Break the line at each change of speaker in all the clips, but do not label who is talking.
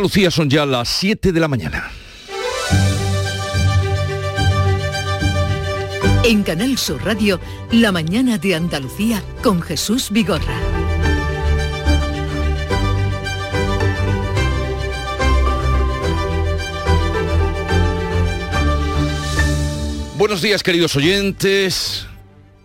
Lucía son ya las 7 de la mañana.
En Canal Sur Radio, La mañana de Andalucía con Jesús Vigorra.
Buenos días queridos oyentes.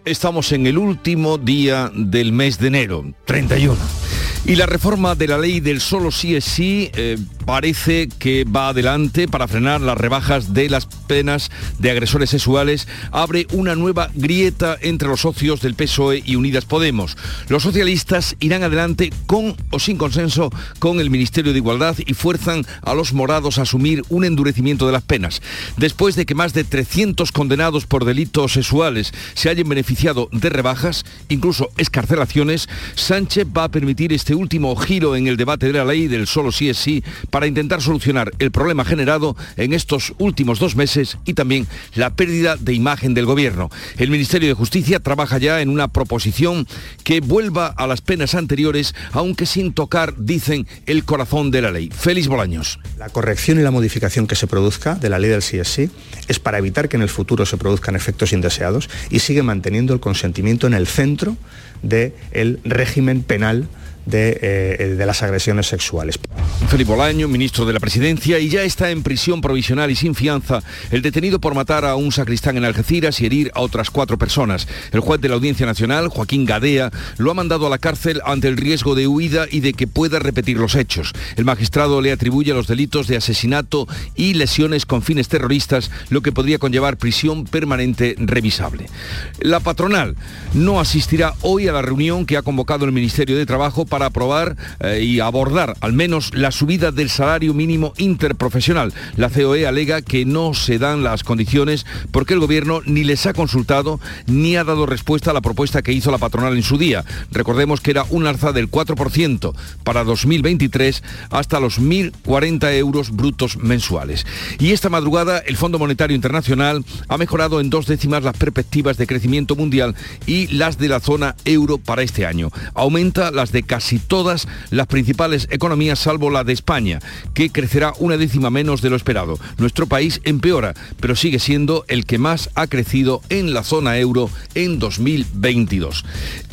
Estamos en el último día del mes de enero, 31. Y la reforma de la ley del solo sí es sí eh, parece que va adelante para frenar las rebajas de las penas de agresores sexuales. Abre una nueva grieta entre los socios del PSOE y Unidas Podemos. Los socialistas irán adelante con o sin consenso con el Ministerio de Igualdad y fuerzan a los morados a asumir un endurecimiento de las penas. Después de que más de 300 condenados por delitos sexuales se hayan beneficiado de rebajas, incluso escarcelaciones, Sánchez va a permitir este último giro en el debate de la ley del solo sí es sí para intentar solucionar el problema generado en estos últimos dos meses y también la pérdida de imagen del gobierno. El Ministerio de Justicia trabaja ya en una proposición que vuelva a las penas anteriores, aunque sin tocar, dicen, el corazón de la ley. Félix Bolaños.
La corrección y la modificación que se produzca de la ley del sí es para evitar que en el futuro se produzcan efectos indeseados y sigue manteniendo el consentimiento en el centro del régimen penal eh, de, las agresiones sexuales.
Felipe Bolaño, ministro de la Presidencia, y ya está en prisión provisional y sin fianza el detenido por matar a un sacristán en Algeciras y herir a otras cuatro personas. El juez de la Audiencia Nacional, Joaquín Gadea, lo ha mandado a la cárcel ante el riesgo de huida y de que pueda repetir los hechos. El magistrado le atribuye los delitos de asesinato y lesiones con fines terroristas, lo que podría conllevar prisión permanente revisable. La patronal no asistirá hoy a la reunión que ha convocado el Ministerio de Trabajo para aprobar eh, y abordar al menos la subida del salario mínimo interprofesional. La COE alega que no se dan las condiciones porque el gobierno ni les ha consultado ni ha dado respuesta a la propuesta que hizo la patronal en su día. Recordemos que era un alza del 4% para 2023 hasta los 1.040 euros brutos mensuales. Y esta madrugada el Fondo Monetario Internacional ha mejorado en dos décimas las perspectivas de crecimiento mundial y las de la zona euro para este año. Aumenta las de casi todas las principales economías salvo la de España, que crecerá una décima menos de lo esperado. Nuestro país empeora, pero sigue siendo el que más ha crecido en la zona euro en 2022.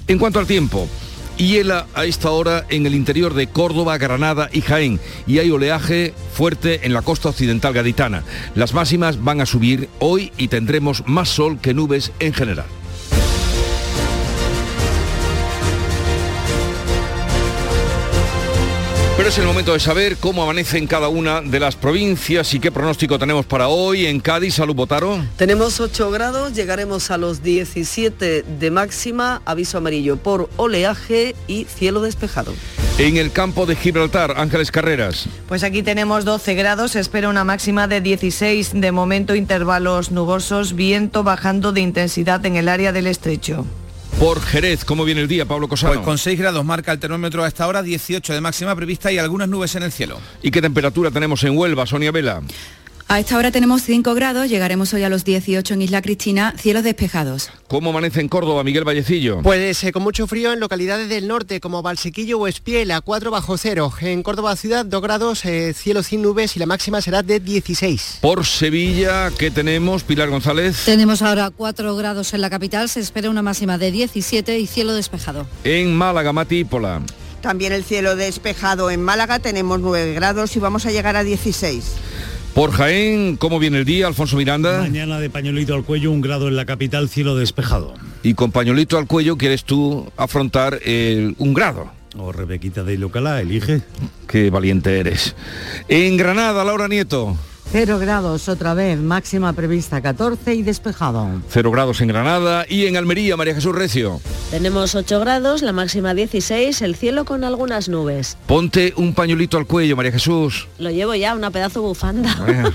En cuanto al tiempo, hiela a esta hora en el interior de Córdoba, Granada y Jaén y hay oleaje fuerte en la costa occidental gaditana. Las máximas van a subir hoy y tendremos más sol que nubes en general. Pero es el momento de saber cómo amanece en cada una de las provincias y qué pronóstico tenemos para hoy. En Cádiz, Salud Botaro.
Tenemos 8 grados, llegaremos a los 17 de máxima, aviso amarillo por oleaje y cielo despejado.
En el campo de Gibraltar, Ángeles Carreras.
Pues aquí tenemos 12 grados, se espera una máxima de 16, de momento intervalos nubosos, viento bajando de intensidad en el área del estrecho.
Por Jerez, ¿cómo viene el día, Pablo Cosano?
Pues con 6 grados marca el termómetro a esta hora, 18 de máxima prevista y algunas nubes en el cielo.
¿Y qué temperatura tenemos en Huelva, Sonia Vela?
A esta hora tenemos 5 grados, llegaremos hoy a los 18 en Isla Cristina, cielos despejados.
¿Cómo amanece en Córdoba, Miguel Vallecillo?
Pues eh, con mucho frío en localidades del norte como Valsequillo o Espiel a 4 bajo cero. En Córdoba ciudad 2 grados, eh, cielo sin nubes y la máxima será de 16.
Por Sevilla, ¿qué tenemos, Pilar González?
Tenemos ahora 4 grados en la capital, se espera una máxima de 17 y cielo despejado.
En Málaga, Matípola.
También el cielo despejado en Málaga, tenemos 9 grados y vamos a llegar a 16.
Por Jaén, ¿cómo viene el día, Alfonso Miranda?
Mañana de pañuelito al cuello, un grado en la capital, cielo despejado.
Y con pañuelito al cuello quieres tú afrontar un grado.
O Rebequita de Ilocalá, elige.
Qué valiente eres. En Granada, Laura Nieto.
Cero grados otra vez, máxima prevista 14 y despejado.
Cero grados en Granada y en Almería, María Jesús Recio.
Tenemos 8 grados, la máxima 16, el cielo con algunas nubes.
Ponte un pañuelito al cuello, María Jesús.
Lo llevo ya, una pedazo bufanda.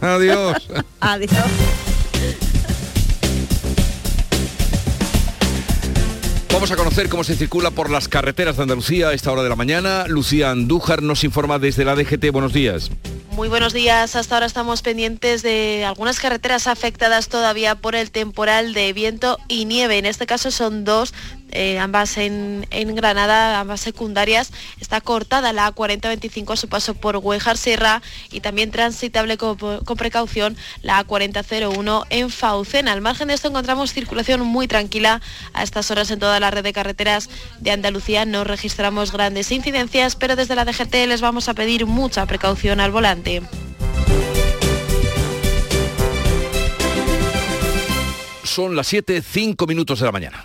Adiós.
Adiós.
Vamos a conocer cómo se circula por las carreteras de Andalucía a esta hora de la mañana. Lucía Andújar nos informa desde la DGT. Buenos días.
Muy buenos días. Hasta ahora estamos pendientes de algunas carreteras afectadas todavía por el temporal de viento y nieve. En este caso son dos eh, ambas en, Granada, ambas secundarias. Está cortada la A4025 a su paso por Huejar Sierra y también transitable con, precaución la A4001 en Faucena. Al margen de esto encontramos circulación muy tranquila a estas horas en toda la red de carreteras de Andalucía. No registramos grandes incidencias, pero desde la DGT les vamos a pedir mucha precaución al volante.
Son las 7, 5 minutos de la mañana.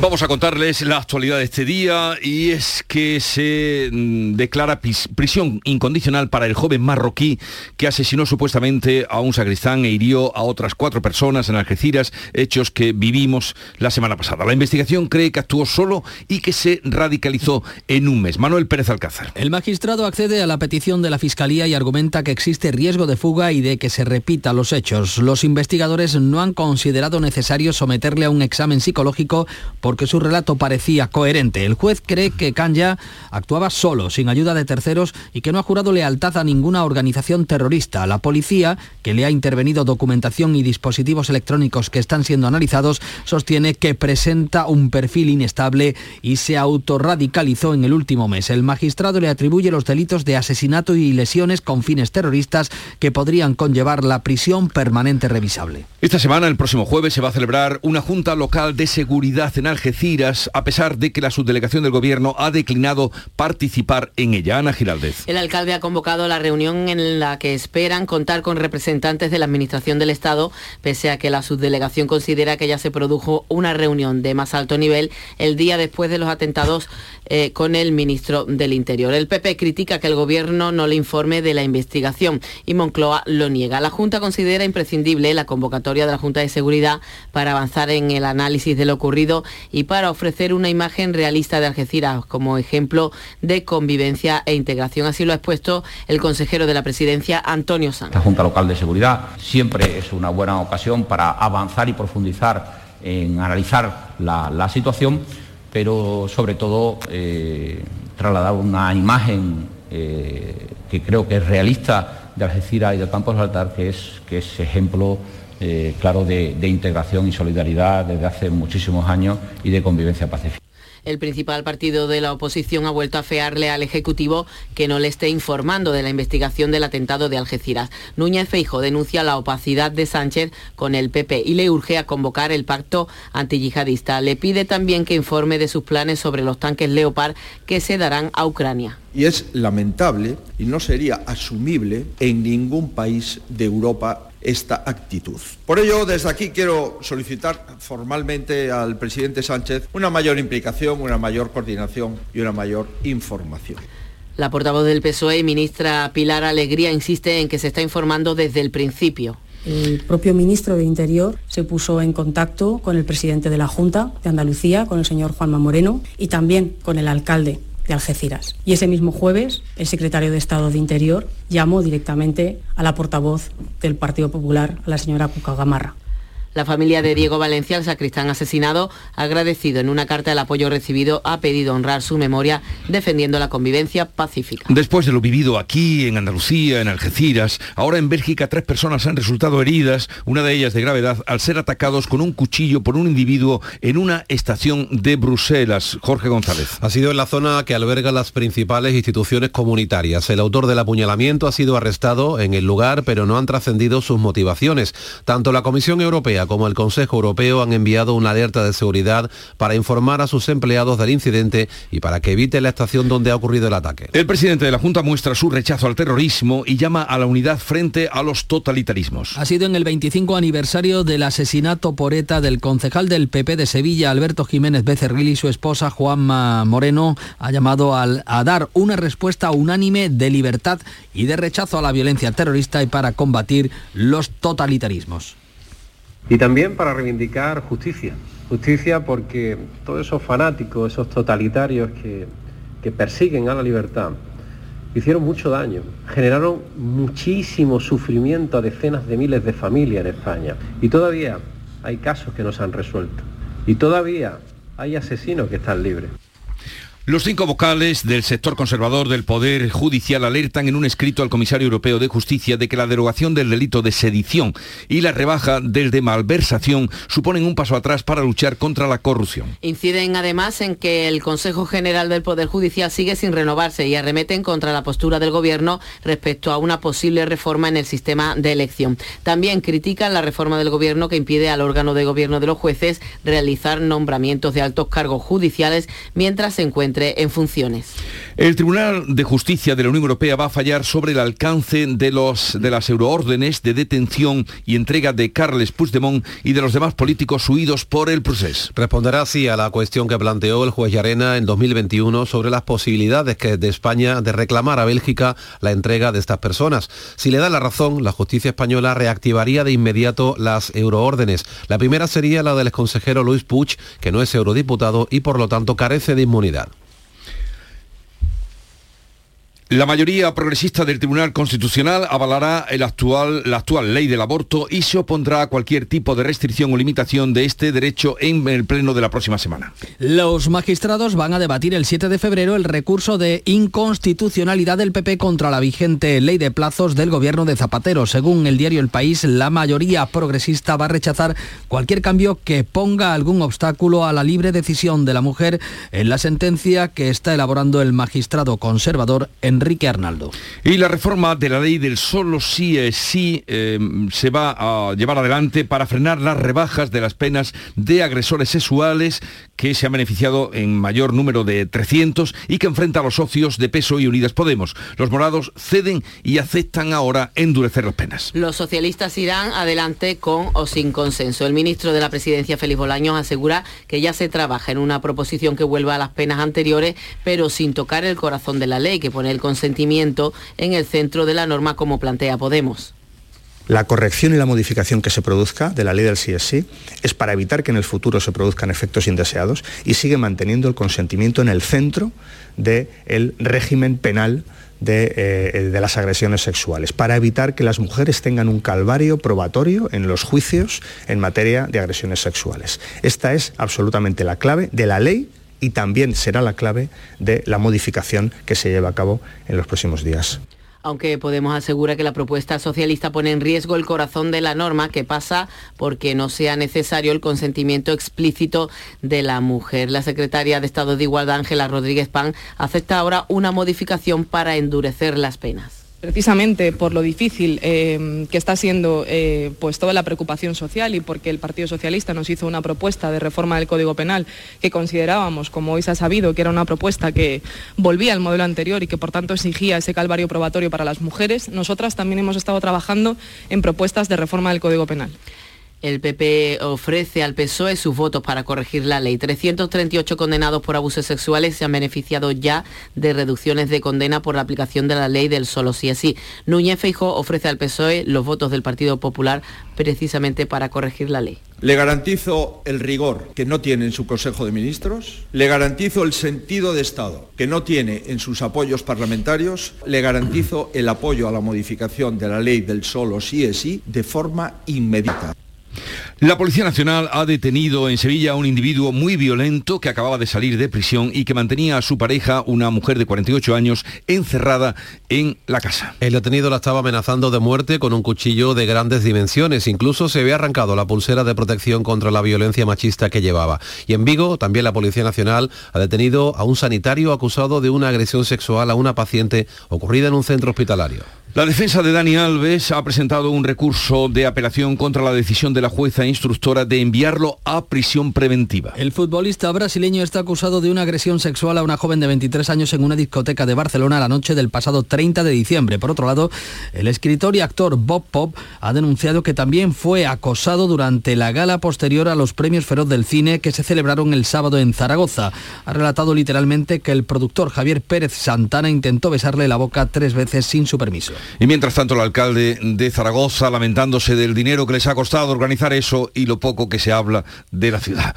Vamos a contarles la actualidad de este día y es que se mm, declara prisión incondicional para el joven marroquí que asesinó supuestamente a un sacristán e hirió a otras cuatro personas en Algeciras, hechos que vivimos la semana pasada. La investigación cree que actuó solo y que se radicalizó en un mes. Manuel Pérez Alcázar.
El magistrado accede a la petición de la Fiscalía y argumenta que existe riesgo de fuga y de que se repita los hechos. Los investigadores no han considerado necesario someterle a un examen psicológico porque su relato parecía coherente. El juez cree que Kanya actuaba solo, sin ayuda de terceros y que no ha jurado lealtad a ninguna organización terrorista. La policía, que le ha intervenido documentación y dispositivos electrónicos que están siendo analizados, sostiene que presenta un perfil inestable y se autorradicalizó en el último mes. El magistrado le atribuye los delitos de asesinato y lesiones con fines terroristas que podrían conllevar la prisión permanente revisable.
Esta semana, el próximo jueves, se va a celebrar una Junta Local de Seguridad en Algeciras, a pesar de que la subdelegación del Gobierno ha declinado participar en ella. Ana Giraldez.
El alcalde ha convocado la reunión en la que esperan contar con representantes de la Administración del Estado, pese a que la subdelegación considera que ya se produjo una reunión de más alto nivel el día después de los atentados eh, con el ministro del Interior. El PP critica que el Gobierno no le informe de la investigación y Moncloa lo niega. La Junta considera imprescindible la convocatoria de la Junta de Seguridad para avanzar en el análisis de lo ocurrido y para ofrecer una imagen realista de Algeciras como ejemplo de convivencia e integración. Así lo ha expuesto el consejero de la presidencia, Antonio Sanz.
La Junta Local de Seguridad siempre es una buena ocasión para avanzar y profundizar en analizar la, situación, pero sobre todo eh, trasladar una imagen eh, que creo que es realista de Algeciras y de Campos Altar, que es, que es ejemplo eh, claro, de, de integración y solidaridad desde hace muchísimos años y de convivencia pacífica.
El principal partido de la oposición ha vuelto a fearle al Ejecutivo que no le esté informando de la investigación del atentado de Algeciras. Núñez Feijo denuncia la opacidad de Sánchez con el PP y le urge a convocar el pacto antiyihadista. Le pide también que informe de sus planes sobre los tanques Leopard que se darán a Ucrania.
Y es lamentable y no sería asumible en ningún país de Europa esta actitud. Por ello, desde aquí quiero solicitar formalmente al presidente Sánchez una mayor implicación, una mayor coordinación y una mayor información.
La portavoz del PSOE, ministra Pilar Alegría, insiste en que se está informando desde el principio.
El propio ministro de Interior se puso en contacto con el presidente de la Junta de Andalucía, con el señor Juanma Moreno, y también con el alcalde de Algeciras. Y ese mismo jueves, el secretario de Estado de Interior llamó directamente a la portavoz del Partido Popular, a la señora Cuca Gamarra.
La familia de Diego Valencia, el sacristán asesinado, agradecido en una carta el apoyo recibido, ha pedido honrar su memoria defendiendo la convivencia pacífica.
Después de lo vivido aquí, en Andalucía, en Algeciras, ahora en Bélgica tres personas han resultado heridas, una de ellas de gravedad, al ser atacados con un cuchillo por un individuo en una estación de Bruselas. Jorge González.
Ha sido en la zona que alberga las principales instituciones comunitarias. El autor del apuñalamiento ha sido arrestado en el lugar, pero no han trascendido sus motivaciones. Tanto la Comisión Europea como el Consejo Europeo han enviado una alerta de seguridad para informar a sus empleados del incidente y para que evite la estación donde ha ocurrido el ataque.
El presidente de la Junta muestra su rechazo al terrorismo y llama a la unidad frente a los totalitarismos.
Ha sido en el 25 aniversario del asesinato por ETA del concejal del PP de Sevilla, Alberto Jiménez Becerril, y su esposa Juanma Moreno ha llamado a dar una respuesta unánime de libertad y de rechazo a la violencia terrorista y para combatir los totalitarismos.
Y también para reivindicar justicia. Justicia porque todos esos fanáticos, esos totalitarios que, que persiguen a la libertad, hicieron mucho daño, generaron muchísimo sufrimiento a decenas de miles de familias en España. Y todavía hay casos que no se han resuelto. Y todavía hay asesinos que están libres.
Los cinco vocales del sector conservador del Poder Judicial alertan en un escrito al Comisario Europeo de Justicia de que la derogación del delito de sedición y la rebaja del de malversación suponen un paso atrás para luchar contra la corrupción.
Inciden además en que el Consejo General del Poder Judicial sigue sin renovarse y arremeten contra la postura del Gobierno respecto a una posible reforma en el sistema de elección. También critican la reforma del Gobierno que impide al órgano de gobierno de los jueces realizar nombramientos de altos cargos judiciales mientras se encuentra en funciones.
El Tribunal de Justicia de la Unión Europea va a fallar sobre el alcance de, los, de las euroórdenes de detención y entrega de Carles Puigdemont y de los demás políticos huidos por el proceso.
Responderá así a la cuestión que planteó el juez Llarena en 2021 sobre las posibilidades que de España de reclamar a Bélgica la entrega de estas personas. Si le da la razón, la justicia española reactivaría de inmediato las euroórdenes. La primera sería la del exconsejero Luis Puig, que no es eurodiputado y por lo tanto carece de inmunidad.
La mayoría progresista del Tribunal Constitucional avalará el actual, la actual ley del aborto y se opondrá a cualquier tipo de restricción o limitación de este derecho en el pleno de la próxima semana.
Los magistrados van a debatir el 7 de febrero el recurso de inconstitucionalidad del PP contra la vigente ley de plazos del gobierno de Zapatero. Según el diario El País, la mayoría progresista va a rechazar cualquier cambio que ponga algún obstáculo a la libre decisión de la mujer en la sentencia que está elaborando el magistrado conservador en Enrique Arnaldo.
Y la reforma de la ley del solo sí es sí eh, se va a llevar adelante para frenar las rebajas de las penas de agresores sexuales que se han beneficiado en mayor número de 300 y que enfrenta a los socios de Peso y Unidas Podemos. Los morados ceden y aceptan ahora endurecer las penas.
Los socialistas irán adelante con o sin consenso. El ministro de la Presidencia, Félix Bolaños, asegura que ya se trabaja en una proposición que vuelva a las penas anteriores, pero sin tocar el corazón de la ley, que pone el consentimiento en el centro de la norma como plantea Podemos.
La corrección y la modificación que se produzca de la ley del CSI es para evitar que en el futuro se produzcan efectos indeseados y sigue manteniendo el consentimiento en el centro del régimen penal de, eh, de, las agresiones sexuales, para evitar que las mujeres tengan un calvario probatorio en los juicios en materia de agresiones sexuales. Esta es absolutamente la clave de la ley y también será la clave de la modificación que se lleva a cabo en los próximos días
aunque Podemos asegura que la propuesta socialista pone en riesgo el corazón de la norma, que pasa porque no sea necesario el consentimiento explícito de la mujer. La secretaria de Estado de Igualdad, Ángela Rodríguez Pan, acepta ahora una modificación para endurecer las penas
precisamente por lo difícil eh, que está siendo eh, pues toda la preocupación social y porque el Partido Socialista nos hizo una propuesta de reforma del Código Penal que considerábamos, como hoy se ha sabido, que era una propuesta que volvía al modelo anterior y que por tanto exigía ese calvario probatorio para las mujeres, nosotras también hemos estado trabajando en propuestas de reforma del Código Penal.
El PP ofrece al PSOE sus votos para corregir la ley. 338 condenados por abusos sexuales se han beneficiado ya de reducciones de condena por la aplicación de la ley del solo sí es sí. Núñez Feijó ofrece al PSOE los votos del Partido Popular precisamente para corregir la ley.
Le garantizo el rigor que no tiene en su Consejo de Ministros, le garantizo el sentido de Estado que no tiene en sus apoyos parlamentarios, le garantizo el apoyo a la modificación de la ley del solo sí es sí de forma inmediata.
La Policía Nacional ha detenido en Sevilla a un individuo muy violento que acababa de salir de prisión y que mantenía a su pareja, una mujer de 48 años, encerrada en la casa.
El detenido la estaba amenazando de muerte con un cuchillo de grandes dimensiones. Incluso se había arrancado la pulsera de protección contra la violencia machista que llevaba. Y en Vigo, también la Policía Nacional ha detenido a un sanitario acusado de una agresión sexual a una paciente ocurrida en un centro hospitalario.
La defensa de Dani Alves ha presentado un recurso de apelación contra la decisión de la jueza instructora de enviarlo a prisión preventiva.
El futbolista brasileño está acusado de una agresión sexual a una joven de 23 años en una discoteca de Barcelona la noche del pasado 30 de diciembre. Por otro lado, el escritor y actor Bob Pop ha denunciado que también fue acosado durante la gala posterior a los premios Feroz del Cine que se celebraron el sábado en Zaragoza. Ha relatado literalmente que el productor Javier Pérez Santana intentó besarle la boca tres veces sin su permiso.
Y mientras tanto el alcalde de Zaragoza lamentándose del dinero que les ha costado organizar eso y lo poco que se habla de la ciudad.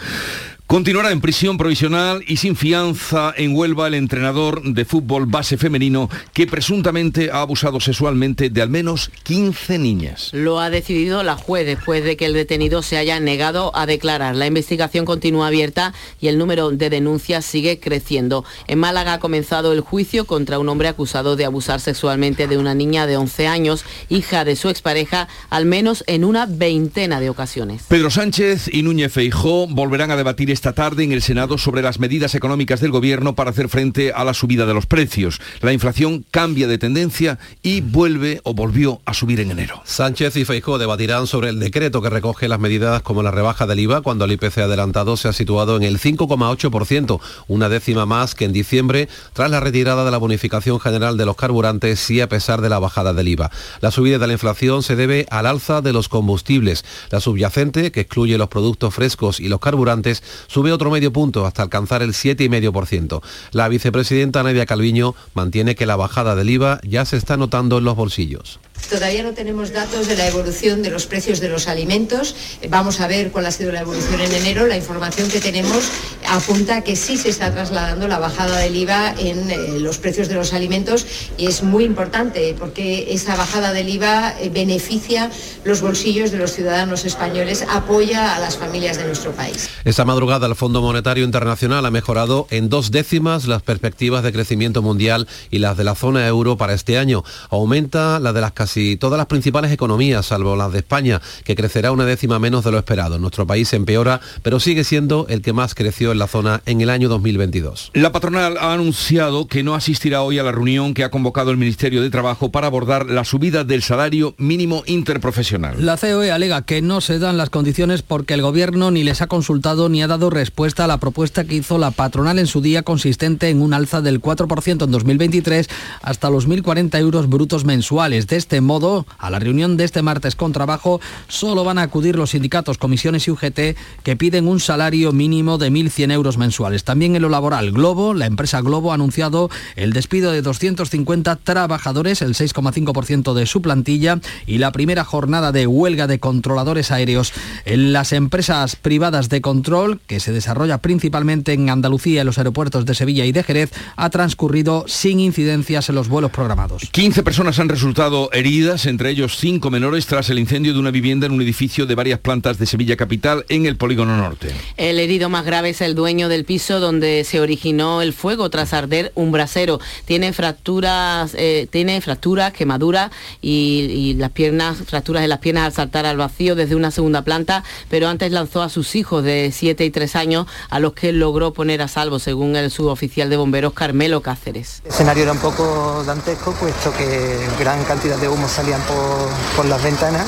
Continuará en prisión provisional y sin fianza en Huelva el entrenador de fútbol base femenino que presuntamente ha abusado sexualmente de al menos 15 niñas.
Lo ha decidido la juez después de que el detenido se haya negado a declarar. La investigación continúa abierta y el número de denuncias sigue creciendo. En Málaga ha comenzado el juicio contra un hombre acusado de abusar sexualmente de una niña de 11 años, hija de su expareja, al menos en una veintena de ocasiones.
Pedro Sánchez y Núñez Feijó volverán a debatir esta tarde en el Senado sobre las medidas económicas del Gobierno para hacer frente a la subida de los precios. La inflación cambia de tendencia y vuelve o volvió a subir en enero.
Sánchez y Feijóo debatirán sobre el decreto que recoge las medidas como la rebaja del IVA cuando el IPC adelantado se ha situado en el 5,8%, una décima más que en diciembre tras la retirada de la bonificación general de los carburantes y a pesar de la bajada del IVA. La subida de la inflación se debe al alza de los combustibles. La subyacente, que excluye los productos frescos y los carburantes, sube otro medio punto hasta alcanzar el 7,5%. La vicepresidenta Nadia Calviño mantiene que la bajada del IVA ya se está notando en los bolsillos.
Todavía no tenemos datos de la evolución de los precios de los alimentos. Vamos a ver cuál ha sido la evolución en enero. La información que tenemos apunta que sí se está trasladando la bajada del IVA en eh, los precios de los alimentos y es muy importante porque esa bajada del IVA eh, beneficia los bolsillos de los ciudadanos españoles, apoya a las familias de nuestro país.
Esta madrugada el Fondo Monetario Internacional ha mejorado en dos décimas las perspectivas de crecimiento mundial y las de la zona euro para este año. Aumenta la de las casi todas las principales economías, salvo las de España, que crecerá una décima menos de lo esperado. Nuestro país empeora, pero sigue siendo el que más creció en la zona en el año 2022.
La patronal ha anunciado que no asistirá hoy a la reunión que ha convocado el Ministerio de Trabajo para abordar la subida del salario mínimo interprofesional.
La COE alega que no se dan las condiciones porque el gobierno ni les ha consultado ni ha dado respuesta a la propuesta que hizo la patronal en su día consistente en un alza del 4% en 2023 hasta los 1.040 euros brutos mensuales. De este modo, a la reunión de este martes con trabajo solo van a acudir los sindicatos, comisiones y UGT que piden un salario mínimo de 1.100 euros mensuales. También en lo laboral, Globo, la empresa Globo ha anunciado el despido de 250 trabajadores, el 6,5% de su plantilla y la primera jornada de huelga de controladores aéreos en las empresas privadas de control que se desarrolla principalmente en Andalucía, en los aeropuertos de Sevilla y de Jerez, ha transcurrido sin incidencias en los vuelos programados.
15 personas han resultado heridas, entre ellos cinco menores, tras el incendio de una vivienda en un edificio de varias plantas de Sevilla Capital en el Polígono Norte.
El herido más grave es el dueño del piso donde se originó el fuego tras arder un brasero. Tiene fracturas, eh, tiene fracturas, quemaduras y, y las piernas, fracturas de las piernas al saltar al vacío desde una segunda planta, pero antes lanzó a sus hijos de 7 y 3 años a los que logró poner a salvo, según el suboficial de bomberos Carmelo Cáceres.
El escenario era un poco dantesco, puesto que gran cantidad de humo salían por, por las ventanas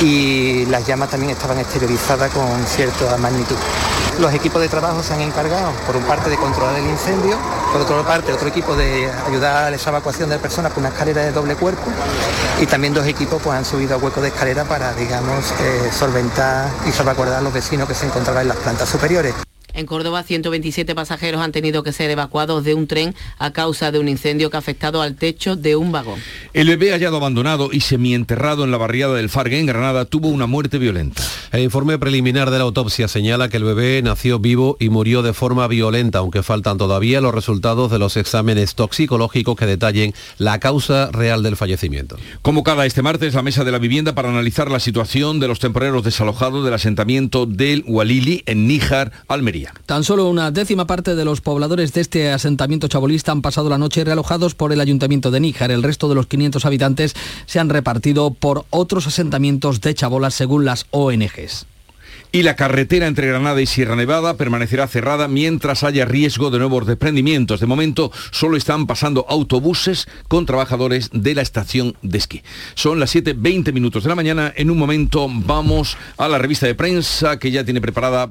y las llamas también estaban exteriorizadas con cierta magnitud. Los equipos de trabajo se han encargado, por un parte, de controlar el incendio, por otra parte, otro equipo de ayudar a la evacuación de personas con una escalera de doble cuerpo y también dos equipos pues, han subido a hueco de escalera para, digamos, eh, solventar y salvaguardar a los vecinos que se encontraban en las plantas superiores.
En Córdoba, 127 pasajeros han tenido que ser evacuados de un tren a causa de un incendio que ha afectado al techo de un vagón.
El bebé hallado abandonado y semienterrado en la barriada del Fargue en Granada tuvo una muerte violenta.
El informe preliminar de la autopsia señala que el bebé nació vivo y murió de forma violenta, aunque faltan todavía los resultados de los exámenes toxicológicos que detallen la causa real del fallecimiento.
Convocada este martes la mesa de la vivienda para analizar la situación de los temporeros desalojados del asentamiento del Walili en Níjar, Almería.
Tan solo una décima parte de los pobladores de este asentamiento chabolista han pasado la noche realojados por el ayuntamiento de Níjar. El resto de los 500 habitantes se han repartido por otros asentamientos de chabolas según las ONGs
y la carretera entre Granada y Sierra Nevada permanecerá cerrada mientras haya riesgo de nuevos desprendimientos. De momento solo están pasando autobuses con trabajadores de la estación de esquí. Son las 7.20 minutos de la mañana. En un momento vamos a la revista de prensa que ya tiene preparada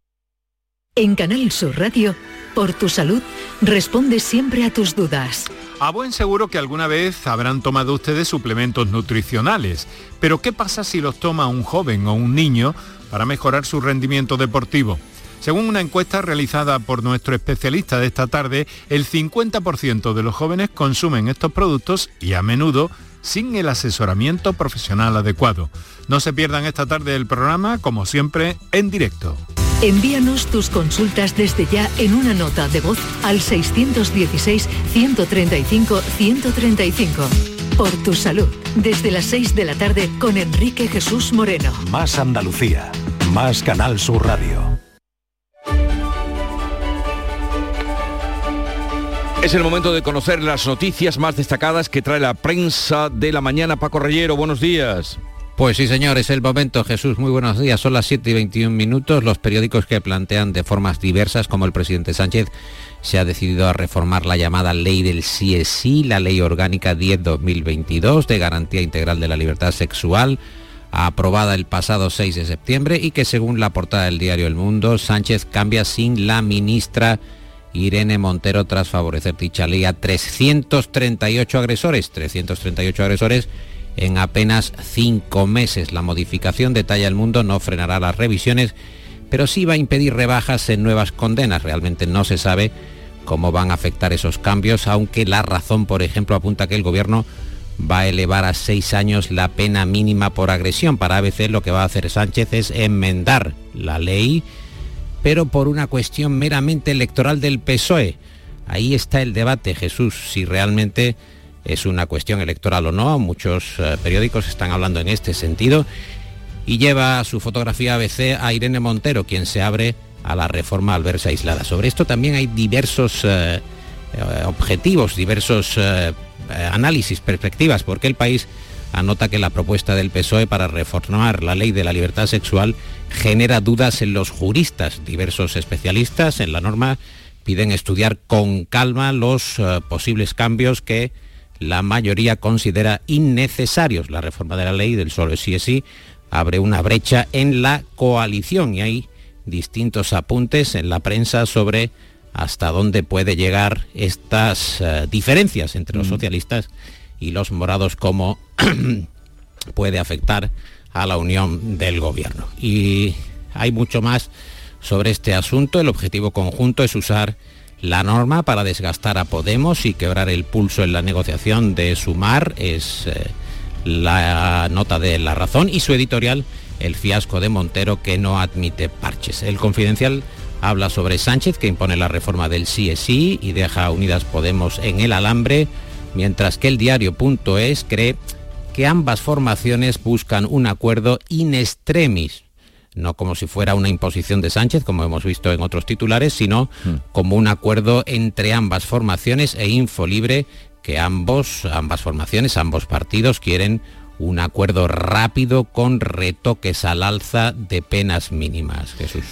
En Canal Sur Radio, por tu salud, responde siempre a tus dudas.
A buen seguro que alguna vez habrán tomado ustedes suplementos nutricionales, pero ¿qué pasa si los toma un joven o un niño para mejorar su rendimiento deportivo? Según una encuesta realizada por nuestro especialista de esta tarde, el 50% de los jóvenes consumen estos productos y a menudo sin el asesoramiento profesional adecuado. No se pierdan esta tarde el programa, como siempre, en directo.
Envíanos tus consultas desde ya en una nota de voz al 616-135-135. Por tu salud, desde las 6 de la tarde con Enrique Jesús Moreno.
Más Andalucía, más Canal Sur Radio.
Es el momento de conocer las noticias más destacadas que trae la prensa de la mañana. Paco Reyero, buenos días.
Pues sí, señor, es el momento, Jesús. Muy buenos días. Son las 7 y 21 minutos. Los periódicos que plantean de formas diversas, como el presidente Sánchez, se ha decidido a reformar la llamada ley del sí sí, la ley orgánica 10-2022 de garantía integral de la libertad sexual, aprobada el pasado 6 de septiembre y que según la portada del diario El Mundo, Sánchez cambia sin la ministra Irene Montero tras favorecer dicha ley a 338 agresores, 338 agresores en apenas cinco meses. La modificación, detalla el mundo, no frenará las revisiones, pero sí va a impedir rebajas en nuevas condenas. Realmente no se sabe cómo van a afectar esos cambios, aunque la razón, por ejemplo, apunta que el gobierno va a elevar a seis años la pena mínima por agresión. Para ABC lo que va a hacer Sánchez es enmendar la ley, pero por una cuestión meramente electoral del PSOE. Ahí está el debate, Jesús, si realmente es una cuestión electoral o no, muchos eh, periódicos están hablando en este sentido, y lleva su fotografía ABC a Irene Montero, quien se abre a la reforma al verse aislada. Sobre esto también hay diversos eh, eh, objetivos, diversos análisis, perspectivas, porque el país anota que la propuesta del PSOE para reformar la ley de la libertad sexual genera dudas en los juristas. Diversos especialistas en la norma piden estudiar con calma los posibles cambios que la mayoría considera innecesarios. La reforma de la ley del solo sí es sí abre una brecha en la coalición y hay distintos apuntes en la prensa sobre hasta dónde puede llegar estas eh, diferencias entre los mm. socialistas y los morados, cómo puede afectar a la unión del gobierno. Y hay mucho más sobre este asunto. El objetivo conjunto es usar la norma para desgastar a Podemos y quebrar el pulso en la negociación de Sumar es eh, la nota de La Razón y su editorial El fiasco de Montero que no admite parches. El Confidencial habla sobre Sánchez que impone la reforma del sí sí y deja Unidas Podemos en el alambre, mientras que el diario.es cree que ambas formaciones buscan un acuerdo in extremis no como si fuera una imposición de Sánchez, como hemos visto en otros titulares, sino hmm. como un acuerdo entre ambas formaciones e Infolibre, que ambos, ambas formaciones, ambos partidos quieren un acuerdo rápido con retoques al alza de penas mínimas. Jesús.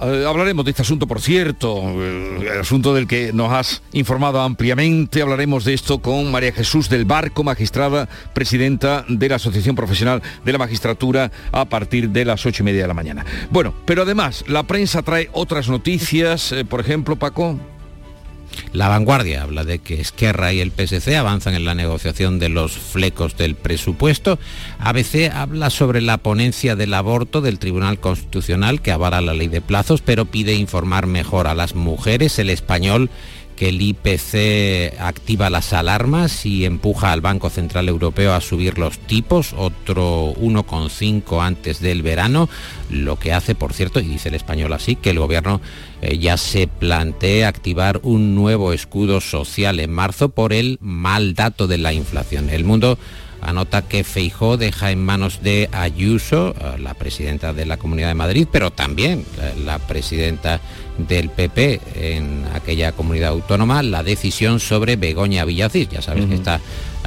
Eh, hablaremos de este asunto, por cierto, eh, el asunto del que nos has informado ampliamente. Hablaremos de esto con María Jesús del Barco, magistrada, presidenta de la Asociación Profesional de la Magistratura, a partir de las ocho y media de la mañana. Bueno, pero además, la prensa trae otras noticias, eh, por ejemplo, Paco.
La vanguardia habla de que Esquerra y el PSC avanzan en la negociación de los flecos del presupuesto. ABC habla sobre la ponencia del aborto del Tribunal Constitucional que avala la ley de plazos, pero pide informar mejor a las mujeres. El español que el IPC activa las alarmas y empuja al Banco Central Europeo a subir los tipos, otro 1,5 antes del verano, lo que hace, por cierto, y dice el español así, que el gobierno eh, ya se plantea activar un nuevo escudo social en marzo por el mal dato de la inflación. El mundo anota que Feijó deja en manos de Ayuso, eh, la presidenta de la Comunidad de Madrid, pero también eh, la presidenta del PP en aquella comunidad autónoma, la decisión sobre Begoña Villacís. Ya sabes que está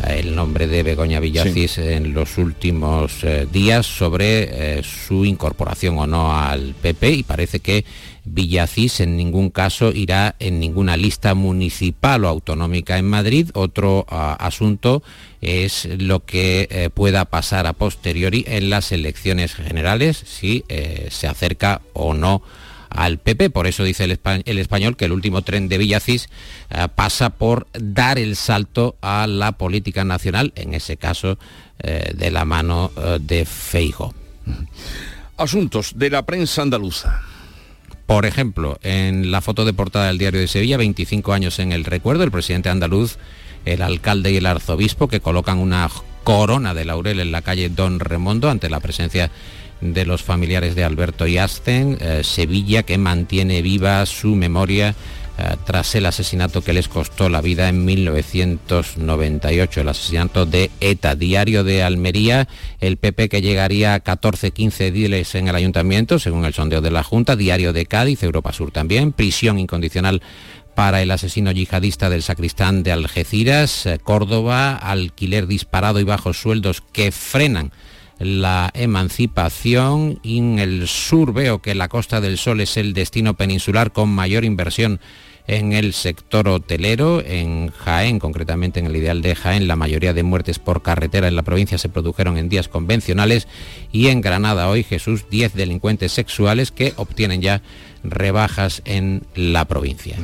eh, el nombre de Begoña Villacís en los últimos días sobre su incorporación o no al PP y parece que Villacís en ningún caso irá en ninguna lista municipal o autonómica en Madrid. Otro ah, asunto es lo que eh, pueda pasar a posteriori en las elecciones generales, si eh, se acerca o no al PP. Por eso dice el, español que el último tren de Villacís ah, pasa por dar el salto a la política nacional, en ese caso eh, de la mano de Feijo.
Asuntos de la prensa andaluza.
Por ejemplo, en la foto de portada del diario de Sevilla, 25 años en el recuerdo, el presidente andaluz, el alcalde y el arzobispo que colocan una corona de laurel en la calle Don Remondo ante la presencia de los familiares de Alberto y Asten, eh, Sevilla que mantiene viva su memoria tras el asesinato que les costó la vida en 1998, el asesinato de ETA. Diario de Almería, el PP que llegaría a 14-15 diles en el ayuntamiento, según el sondeo de la Junta. Diario de Cádiz, Europa Sur también. Prisión incondicional para el asesino yihadista del sacristán de Algeciras, eh, Córdoba, alquiler disparado y bajos sueldos que frenan la emancipación. En el sur veo que la Costa del Sol es el destino peninsular con mayor inversión en el sector hotelero, en Jaén, concretamente en el ideal de Jaén, la mayoría de muertes por carretera en la provincia se produjeron en días convencionales y en Granada hoy Jesús 10 delincuentes sexuales que obtienen ya rebajas en la provincia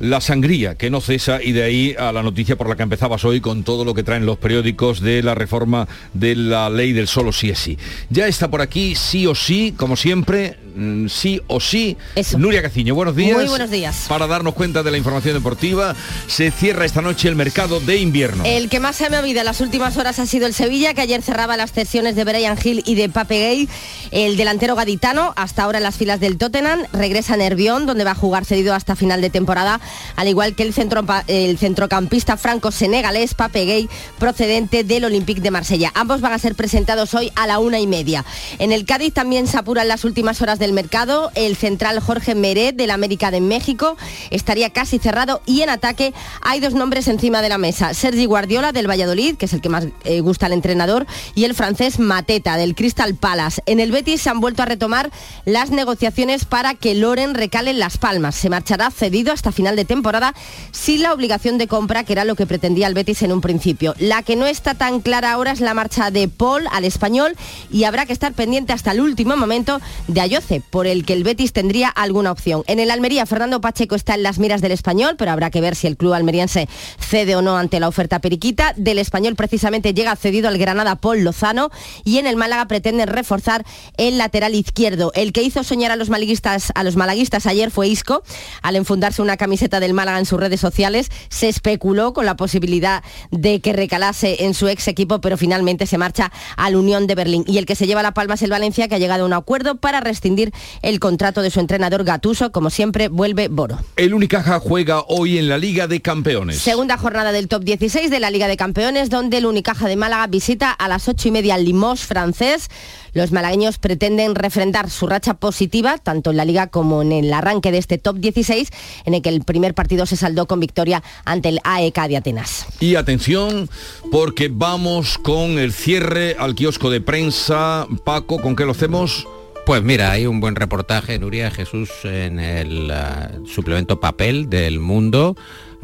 la sangría que no cesa y de ahí a la noticia por la que empezabas hoy con todo lo que traen los periódicos de la reforma de la ley del solo sí es sí. Ya está por aquí sí o sí, como siempre, Mm, sí o sí. Nuria Caciño, buenos días.
Muy buenos días.
Para darnos cuenta de la información deportiva, se cierra esta noche el mercado de invierno.
El que más se ha movido en las últimas horas ha sido el Sevilla, que ayer cerraba las cesiones de Brian Hill y de Pape Gay. El delantero gaditano, hasta ahora en las filas del Tottenham, regresa a Nervión, donde va a jugar cedido hasta final de temporada, al igual que el, centro, el centrocampista franco-senegalés Pape Gay, procedente del Olympique de Marsella. Ambos van a ser presentados hoy a la una y media. En el Cádiz también se apuran las últimas horas de del mercado, el central Jorge Meret del América de México estaría casi cerrado y en ataque hay dos nombres encima de la mesa. Sergi Guardiola del Valladolid, que es el que más eh, gusta al entrenador, y el francés Mateta del Crystal Palace. En el Betis se han vuelto a retomar las negociaciones para que Loren recale Las Palmas. Se marchará cedido hasta final de temporada sin la obligación de compra, que era lo que pretendía el Betis en un principio. La que no está tan clara ahora es la marcha de Paul al español y habrá que estar pendiente hasta el último momento de Ayoce por el que el Betis tendría alguna opción. En el Almería, Fernando Pacheco está en las miras del español, pero habrá que ver si el club almeriense cede o no ante la oferta periquita. Del español precisamente llega cedido al Granada Paul Lozano y en el Málaga pretenden reforzar el lateral izquierdo. El que hizo soñar a los malaguistas, a los malaguistas ayer fue Isco. Al enfundarse una camiseta del Málaga en sus redes sociales, se especuló con la posibilidad de que recalase en su ex equipo, pero finalmente se marcha al Unión de Berlín. Y el que se lleva la palma es el Valencia, que ha llegado a un acuerdo para rescindir el contrato de su entrenador Gatuso. Como siempre, vuelve Boro.
El Unicaja juega hoy en la Liga de Campeones.
Segunda jornada del top 16 de la Liga de Campeones, donde el Unicaja de Málaga visita a las ocho y media al Limos francés. Los malagueños pretenden refrendar su racha positiva, tanto en la liga como en el arranque de este top 16, en el que el primer partido se saldó con victoria ante el AEK de Atenas.
Y atención, porque vamos con el cierre al kiosco de prensa. Paco, ¿con qué lo hacemos?
Pues mira, hay un buen reportaje, Nuria Jesús, en el uh, suplemento papel del mundo.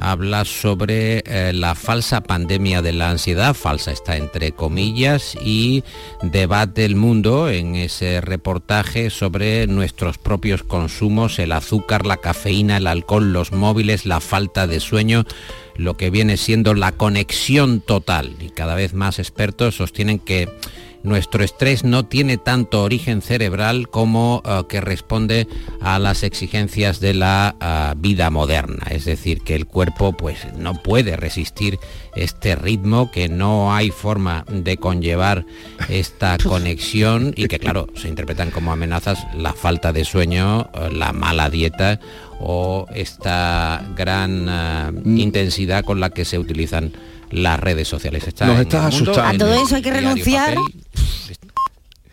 Habla sobre eh, la falsa pandemia de la ansiedad, falsa está entre comillas, y debate el mundo en ese reportaje sobre nuestros propios consumos, el azúcar, la cafeína, el alcohol, los móviles, la falta de sueño, lo que viene siendo la conexión total. Y cada vez más expertos sostienen que nuestro estrés no tiene tanto origen cerebral como uh, que responde a las exigencias de la uh, vida moderna. Es decir, que el cuerpo pues, no puede resistir este ritmo, que no hay forma de conllevar esta conexión y que claro, se interpretan como amenazas la falta de sueño, uh, la mala dieta o esta gran mm. intensidad con la que se utilizan las redes sociales.
Está Nos estás asustando.
A todo eso hay que renunciar.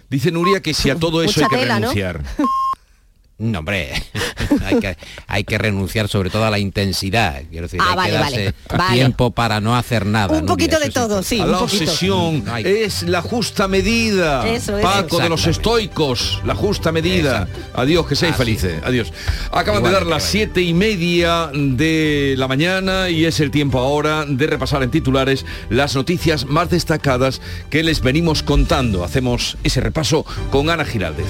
Dice Nuria que si a todo eso hay que renunciar.
¿no? No, hombre, hay, que, hay que renunciar sobre todo a la intensidad. Quiero decir,
ah,
hay
vale,
que darse
vale,
tiempo vale. para no hacer nada.
Un poquito de todo, sí.
la obsesión no es la justa medida.
Eso,
Paco de los estoicos, la justa medida. Exacto. Adiós, que seáis Así. felices. Adiós. Acaban Igual, de dar las siete y media de la mañana y es el tiempo ahora de repasar en titulares las noticias más destacadas que les venimos contando. Hacemos ese repaso con Ana Giraldez.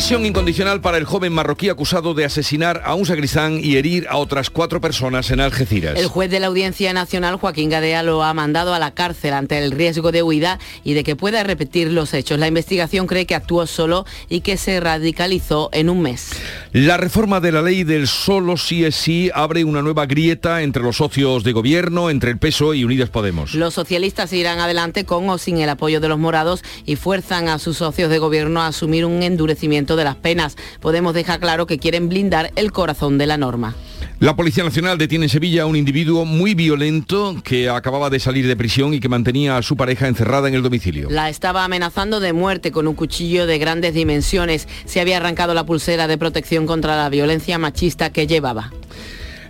Prisión incondicional para el joven marroquí acusado de asesinar a un sacristán y herir a otras cuatro personas en Algeciras.
El juez de la Audiencia Nacional, Joaquín Gadea, lo ha mandado a la cárcel ante el riesgo de huida y de que pueda repetir los hechos. La investigación cree que actuó solo y que se radicalizó en un mes.
La reforma de la ley del solo sí es sí abre una nueva grieta entre los socios de gobierno, entre el PSOE y Unidas Podemos.
Los socialistas irán adelante con o sin el apoyo de los morados y fuerzan a sus socios de gobierno a asumir un endurecimiento de las penas. Podemos dejar claro que quieren blindar el corazón de la norma.
La Policía Nacional detiene en Sevilla a un individuo muy violento que acababa de salir de prisión y que mantenía a su pareja encerrada en el domicilio.
La estaba amenazando de muerte con un cuchillo de grandes dimensiones. Se había arrancado la pulsera de protección contra la violencia machista que llevaba.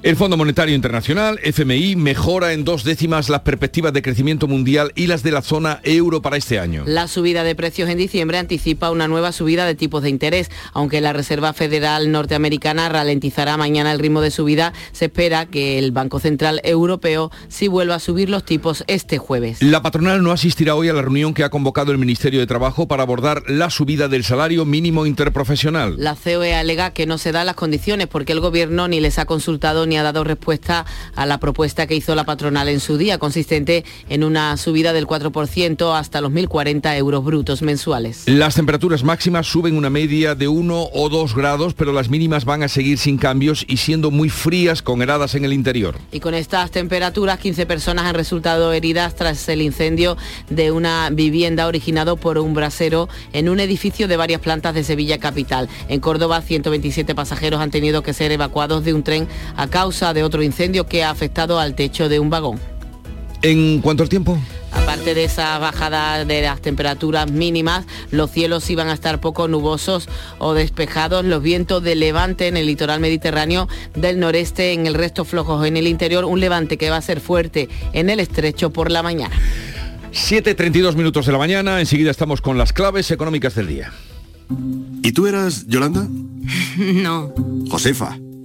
El Fondo Monetario Internacional, FMI, mejora en dos décimas las perspectivas de crecimiento mundial y las de la zona euro para este año.
La subida de precios en diciembre anticipa una nueva subida de tipos de interés. Aunque la Reserva Federal norteamericana ralentizará mañana el ritmo de subida, se espera que el Banco Central Europeo sí vuelva a subir los tipos este jueves.
La patronal no asistirá hoy a la reunión que ha convocado el Ministerio de Trabajo para abordar la subida del salario mínimo interprofesional.
La COE alega que no se dan las condiciones porque el gobierno ni les ha consultado ni ha dado respuesta a la propuesta que hizo la patronal en su día, consistente en una subida del 4% hasta los 1.040 euros brutos mensuales.
Las temperaturas máximas suben una media de 1 o 2 grados, pero las mínimas van a seguir sin cambios y siendo muy frías con heladas en el interior.
Y con estas temperaturas, 15 personas han resultado heridas tras el incendio de una vivienda originado por un brasero en un edificio de varias plantas de Sevilla capital. En Córdoba, 127 pasajeros han tenido que ser evacuados de un tren a causa de otro incendio que ha afectado al techo de un vagón.
¿En cuanto al tiempo?
Aparte de esa bajada de las temperaturas mínimas, los cielos iban a estar poco nubosos o despejados, los vientos de levante en el litoral mediterráneo del noreste, en el resto flojos en el interior, un levante que va a ser fuerte en el estrecho por la mañana.
7.32 minutos de la mañana, enseguida estamos con las claves económicas del día.
¿Y tú eras Yolanda?
No.
Josefa.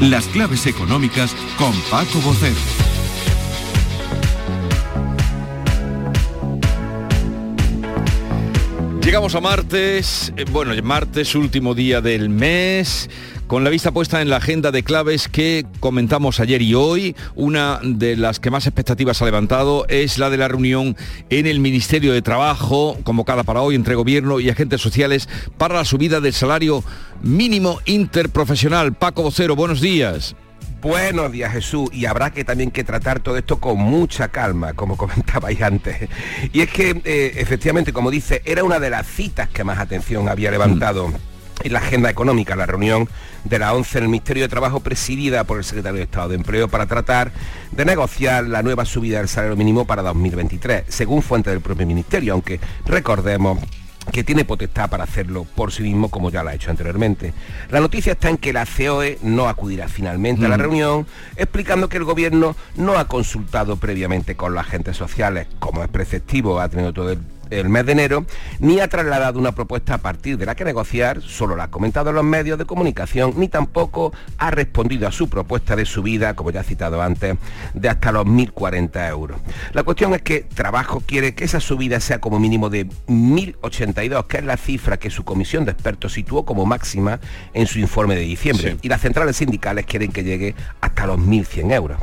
Las claves económicas con Paco Bocero.
Llegamos a martes, eh, bueno, martes, último día del mes, con la vista puesta en la agenda de claves que comentamos ayer y hoy. Una de las que más expectativas ha levantado es la de la reunión en el Ministerio de Trabajo, convocada para hoy entre gobierno y agentes sociales para la subida del salario mínimo interprofesional. Paco Vocero, buenos días.
Buenos días Jesús y habrá que también que tratar todo esto con mucha calma, como comentabais antes. Y es que eh, efectivamente, como dice, era una de las citas que más atención había levantado. En la agenda económica, la reunión de la 11 en el Ministerio de Trabajo presidida por el secretario de Estado de Empleo para tratar de negociar la nueva subida del salario mínimo para 2023, según fuente del propio Ministerio, aunque recordemos que tiene potestad para hacerlo por sí mismo como ya lo ha hecho anteriormente. La noticia está en que la COE no acudirá finalmente a la
Mm.
reunión, explicando que el gobierno no ha consultado previamente con los agentes sociales, como es preceptivo, ha tenido todo el el mes de enero, ni ha trasladado una propuesta a partir de la que negociar, solo la ha comentado en los medios de comunicación, ni tampoco ha respondido a su propuesta de subida, como ya he citado antes, de hasta los 1.040 euros. La cuestión es que Trabajo quiere que esa subida sea como mínimo de 1.082, que es la cifra que su comisión de expertos situó como máxima en su informe de diciembre, y las centrales sindicales quieren que llegue hasta los 1.100 euros.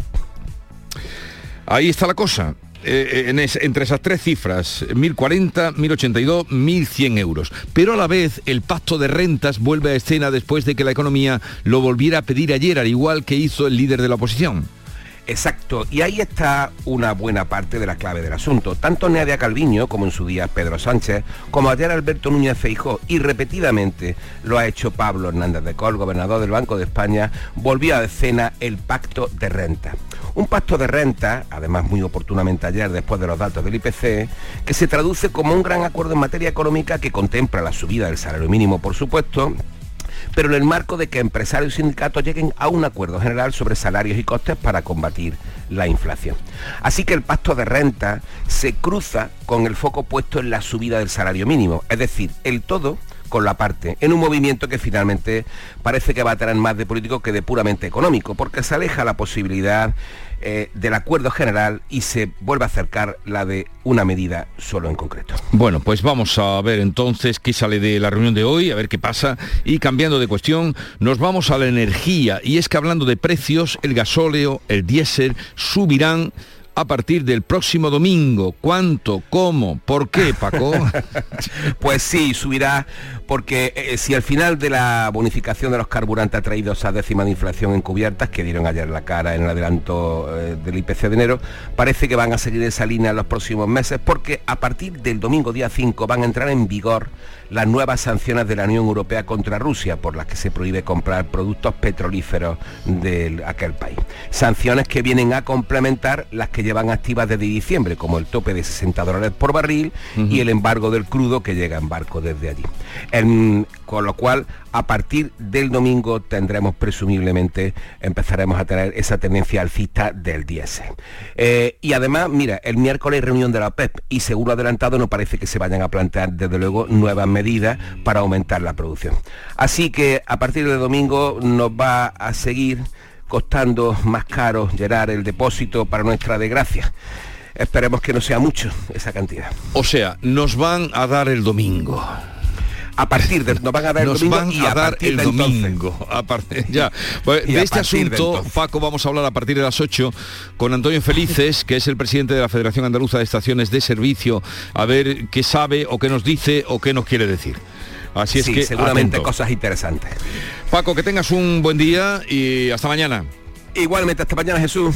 Ahí está la cosa. Eh, en entre esas tres cifras, 1.040, 1.082, 1.100 euros. Pero a la vez el pacto de rentas vuelve a escena después de que la economía lo volviera a pedir ayer, al igual que hizo el líder de la oposición.
Exacto, y ahí está una buena parte de la clave del asunto. Tanto Nadia Calviño, como en su día Pedro Sánchez, como ayer Alberto Núñez Feijó, y repetidamente lo ha hecho Pablo Hernández de Col, gobernador del Banco de España, volvió a escena el pacto de renta. Un pacto de renta, además muy oportunamente ayer después de los datos del IPC, que se traduce como un gran acuerdo en materia económica que contempla la subida del salario mínimo, por supuesto, pero en el marco de que empresarios y sindicatos lleguen a un acuerdo general sobre salarios y costes para combatir la inflación. Así que el pacto de renta se cruza con el foco puesto en la subida del salario mínimo, es decir, el todo con la parte, en un movimiento que finalmente parece que va a tener más de político que de puramente económico, porque se aleja la posibilidad eh, del acuerdo general y se vuelve a acercar la de una medida solo en concreto.
Bueno, pues vamos a ver entonces qué sale de la reunión de hoy, a ver qué pasa. Y cambiando de cuestión, nos vamos a la energía. Y es que hablando de precios, el gasóleo, el diésel subirán a partir del próximo domingo. ¿Cuánto? ¿Cómo? ¿Por qué, Paco?
Pues sí, subirá porque eh, si al final de la bonificación de los carburantes ha traído esa décima de inflación encubiertas que dieron ayer la cara en el adelanto eh, del IPC de enero, parece que van a seguir esa línea en los próximos meses porque a partir del domingo día 5 van a entrar en vigor las nuevas sanciones de la Unión Europea contra Rusia por las que se prohíbe comprar productos petrolíferos de aquel país. Sanciones que vienen a complementar las que llevan activas desde diciembre, como el tope de 60 dólares por barril y el embargo del crudo que llega en barco desde allí. En- con lo cual, a partir del domingo tendremos presumiblemente, empezaremos a tener esa tendencia alcista del diésel. Eh, y además, mira, el miércoles reunión de la OPEP y seguro adelantado no parece que se vayan a plantear desde luego nuevas medidas para aumentar la producción. Así que a partir del domingo nos va a seguir costando más caro llenar el depósito para nuestra desgracia. Esperemos que no sea mucho esa cantidad.
O sea, nos van a dar el domingo.
A partir de nos van a dar el domingo
van
y
a,
a
dar
partir
el
de entonces.
domingo. A partir- ya. Pues, de este
de
asunto. Paco, vamos a hablar a partir de las 8 con Antonio Felices, que es el presidente de la Federación Andaluza de Estaciones de Servicio, a ver qué sabe o qué nos dice o qué nos quiere decir. Así es
Sí,
que
seguramente
atento.
cosas interesantes.
Paco, que tengas un buen día y hasta mañana.
Igualmente, hasta mañana Jesús.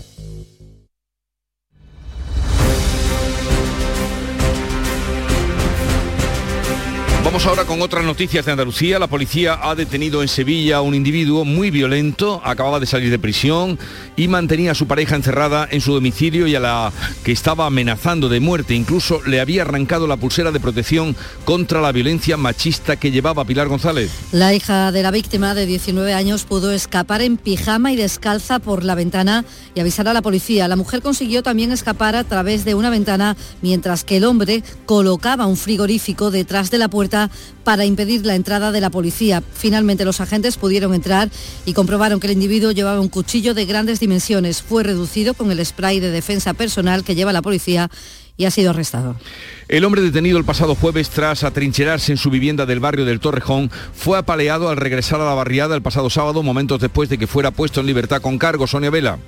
Vamos ahora con otras noticias de Andalucía. La policía ha detenido en Sevilla a un individuo muy violento, acababa de salir de prisión y mantenía a su pareja encerrada en su domicilio y a la que estaba amenazando de muerte. Incluso le había arrancado la pulsera de protección contra la violencia machista que llevaba Pilar González.
La hija de la víctima de 19 años pudo escapar en pijama y descalza por la ventana y avisar a la policía. La mujer consiguió también escapar a través de una ventana mientras que el hombre colocaba un frigorífico detrás de la puerta para impedir la entrada de la policía. Finalmente los agentes pudieron entrar y comprobaron que el individuo llevaba un cuchillo de grandes dimensiones. Fue reducido con el spray de defensa personal que lleva la policía y ha sido arrestado.
El hombre detenido el pasado jueves tras atrincherarse en su vivienda del barrio del Torrejón fue apaleado al regresar a la barriada el pasado sábado, momentos después de que fuera puesto en libertad con cargo. Sonia Vela.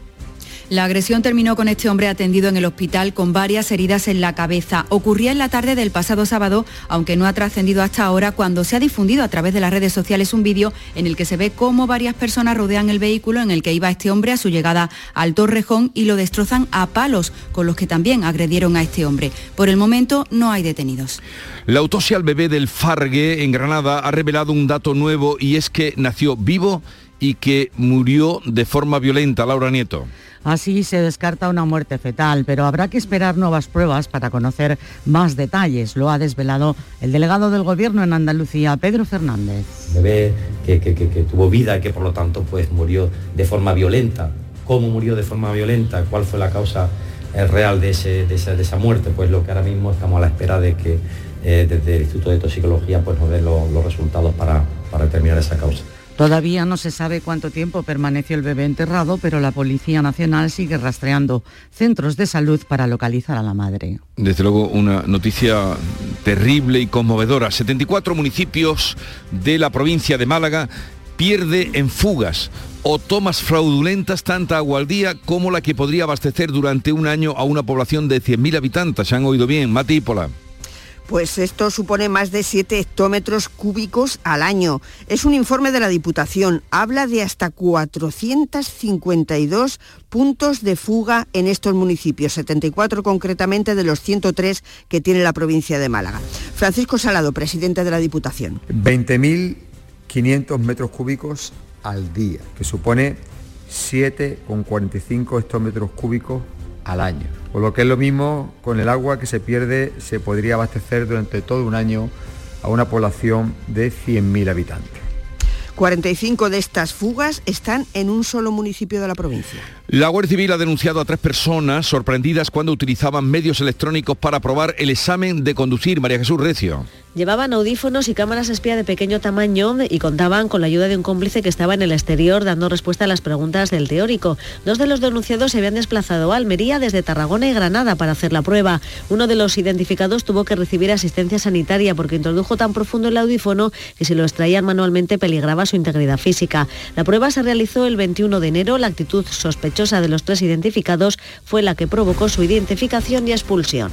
La agresión terminó con este hombre atendido en el hospital con varias heridas en la cabeza. Ocurría en la tarde del pasado sábado, aunque no ha trascendido hasta ahora cuando se ha difundido a través de las redes sociales un vídeo en el que se ve cómo varias personas rodean el vehículo en el que iba este hombre a su llegada al Torrejón y lo destrozan a palos, con los que también agredieron a este hombre. Por el momento no hay detenidos.
La autopsia al bebé del Fargue en Granada ha revelado un dato nuevo y es que nació vivo y que murió de forma violenta. Laura Nieto.
Así se descarta una muerte fetal, pero habrá que esperar nuevas pruebas para conocer más detalles. Lo ha desvelado el delegado del Gobierno en Andalucía, Pedro Fernández.
Bebé que, tuvo vida y que por lo tanto pues, murió de forma violenta. ¿Cómo murió de forma violenta? ¿Cuál fue la causa eh, real de, esa, muerte? Pues lo que ahora mismo estamos a la espera de que eh, desde el Instituto de Toxicología pues, nos den los resultados para, para determinar esa causa.
Todavía no se sabe cuánto tiempo permaneció el bebé enterrado, pero la Policía Nacional sigue rastreando centros de salud para localizar a la madre.
Desde luego una noticia terrible y conmovedora. 74 municipios de la provincia de Málaga pierde en fugas o tomas fraudulentas tanta agua al día como la que podría abastecer durante un año a una población de 100.000 habitantes. ¿Se han oído bien? Mati Pola.
Pues esto supone más de 7 hectómetros cúbicos al año. Es un informe de la Diputación. Habla de hasta 452 puntos de fuga en estos municipios, 74 concretamente de los 103 que tiene la provincia de Málaga. Francisco Salado, presidente de la Diputación.
20.500 metros cúbicos al día, que supone 7,45 hectómetros cúbicos al año. O lo que es lo mismo, con el agua que se pierde se podría abastecer durante todo un año a una población de 100.000 habitantes.
45 de estas fugas están en un solo municipio de la provincia.
La Guardia Civil ha denunciado a tres personas sorprendidas cuando utilizaban medios electrónicos para aprobar el examen de conducir. María Jesús Recio.
Llevaban audífonos y cámaras espía de pequeño tamaño y contaban con la ayuda de un cómplice que estaba en el exterior dando respuesta a las preguntas del teórico. Dos de los denunciados se habían desplazado a Almería desde Tarragona y Granada para hacer la prueba. Uno de los identificados tuvo que recibir asistencia sanitaria porque introdujo tan profundo el audífono que si lo extraían manualmente peligraba su integridad física. La prueba se realizó el 21 de enero. La actitud sospechosa de los tres identificados fue la que provocó su identificación y expulsión.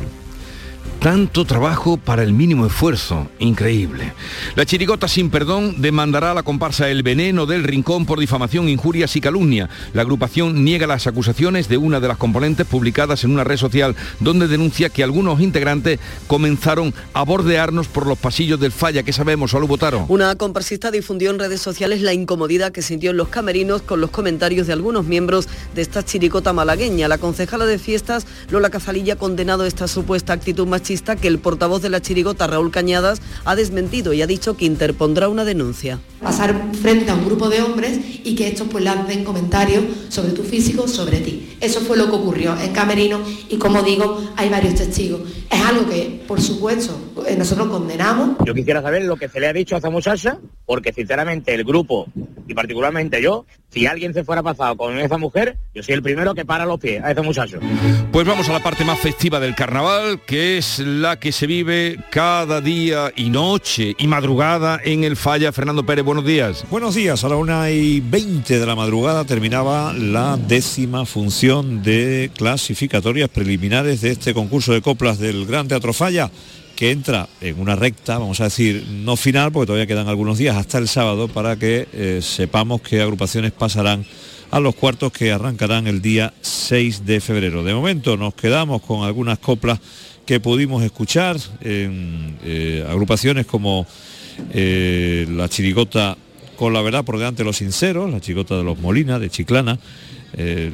Tanto trabajo para el mínimo esfuerzo. Increíble. La chirigota sin perdón demandará a la comparsa El Veneno del Rincón por difamación, injurias y calumnia. La agrupación niega las acusaciones de una de las componentes publicadas en una red social donde denuncia que algunos integrantes comenzaron a bordearnos por los pasillos del falla. que sabemos? Solo votaron.
Una comparsista difundió en redes sociales la incomodidad que sintió en los camerinos con los comentarios de algunos miembros de esta chiricota malagueña. La concejala de fiestas, Lola Cazalilla, ha condenado esta supuesta actitud machista que el portavoz de la chirigota, Raúl Cañadas, ha desmentido y ha dicho que interpondrá una denuncia.
Pasar frente a un grupo de hombres y que estos pues lancen comentarios sobre tu físico, sobre ti. Eso fue lo que ocurrió en Camerino y como digo, hay varios testigos. Es algo que, por supuesto, eh, nosotros condenamos.
Yo quisiera saber lo que se le ha dicho a esa muchacha, porque sinceramente el grupo, y particularmente yo, si alguien se fuera pasado con esa mujer, yo soy el primero que para los pies a ese muchacho.
Pues vamos a la parte más festiva del carnaval, que es la que se vive cada día y noche y madrugada en el Falla. Fernando Pérez, buenos días.
Buenos días, a la una y 20 de la madrugada terminaba la décima función de clasificatorias preliminares de este concurso de coplas del Gran Teatro Falla que entra en una recta, vamos a decir, no final, porque todavía quedan algunos días hasta el sábado para que eh, sepamos qué agrupaciones pasarán a los cuartos que arrancarán el día 6 de febrero. De momento nos quedamos con algunas coplas que pudimos escuchar en eh, agrupaciones como eh, la chirigota con la verdad por delante de los sinceros, la chirigota de los Molina, de Chiclana,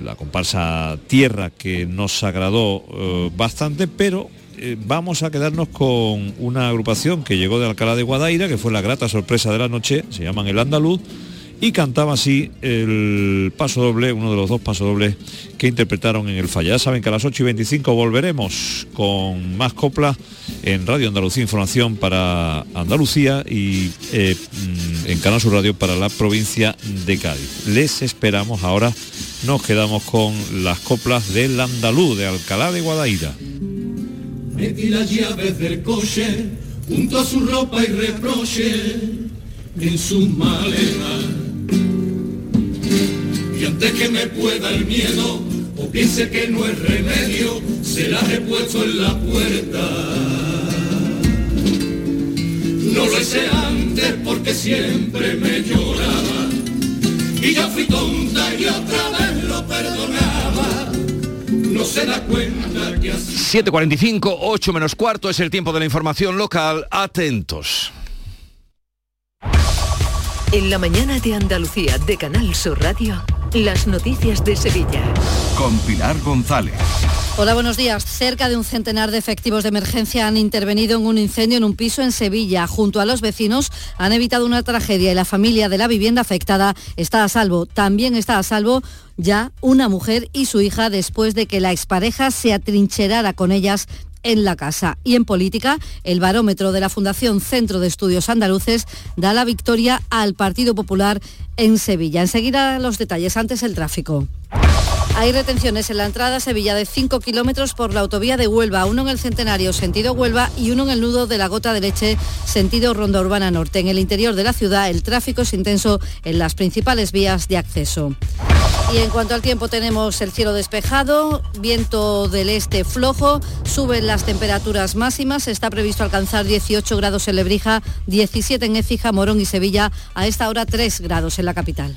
la comparsa Tierra que nos agradó bastante, pero vamos a quedarnos con una agrupación que llegó de Alcalá de Guadaira, que fue la grata sorpresa de la noche, se llaman El Andaluz, y cantaba así el paso doble, uno de los dos pasos dobles que interpretaron en el falla. Ya saben que a las 8 y 25 volveremos con más coplas en Radio Andalucía Información para Andalucía y eh, mm, en Canal Sur Radio para la provincia de Cádiz. Les esperamos ahora, nos quedamos con las coplas del andaluz de Alcalá de Guadaira.
Metí las llaves del coche junto a su ropa y reproche en sus maletas y antes que me pueda el miedo o piense que no es remedio, se la he puesto en la puerta. No lo hice antes porque siempre me lloraba. Y yo fui tonta y otra vez lo perdonaba. Se da cuenta que así...
7.45, 8 menos cuarto es el tiempo de la información local. Atentos.
En la mañana de Andalucía de Canal Sur Radio. Las noticias de Sevilla.
Con Pilar González.
Hola, buenos días. Cerca de un centenar de efectivos de emergencia han intervenido en un incendio en un piso en Sevilla. Junto a los vecinos han evitado una tragedia y la familia de la vivienda afectada está a salvo. También está a salvo ya una mujer y su hija después de que la expareja se atrincherara con ellas en la casa. Y en política, el barómetro de la Fundación Centro de Estudios Andaluces da la victoria al Partido Popular en Sevilla. Enseguida los detalles, antes el tráfico. Hay retenciones en la entrada a Sevilla de 5 kilómetros por la autovía de Huelva, uno en el Centenario, sentido Huelva, y uno en el nudo de la Gota de Leche, sentido Ronda Urbana Norte. En el interior de la ciudad, el tráfico es intenso en las principales vías de acceso. Y en cuanto al tiempo, tenemos el cielo despejado, viento del este flojo, suben las temperaturas máximas, está previsto alcanzar 18 grados en Lebrija, 17 en Écija, Morón y Sevilla, a esta hora 3 grados en la capital.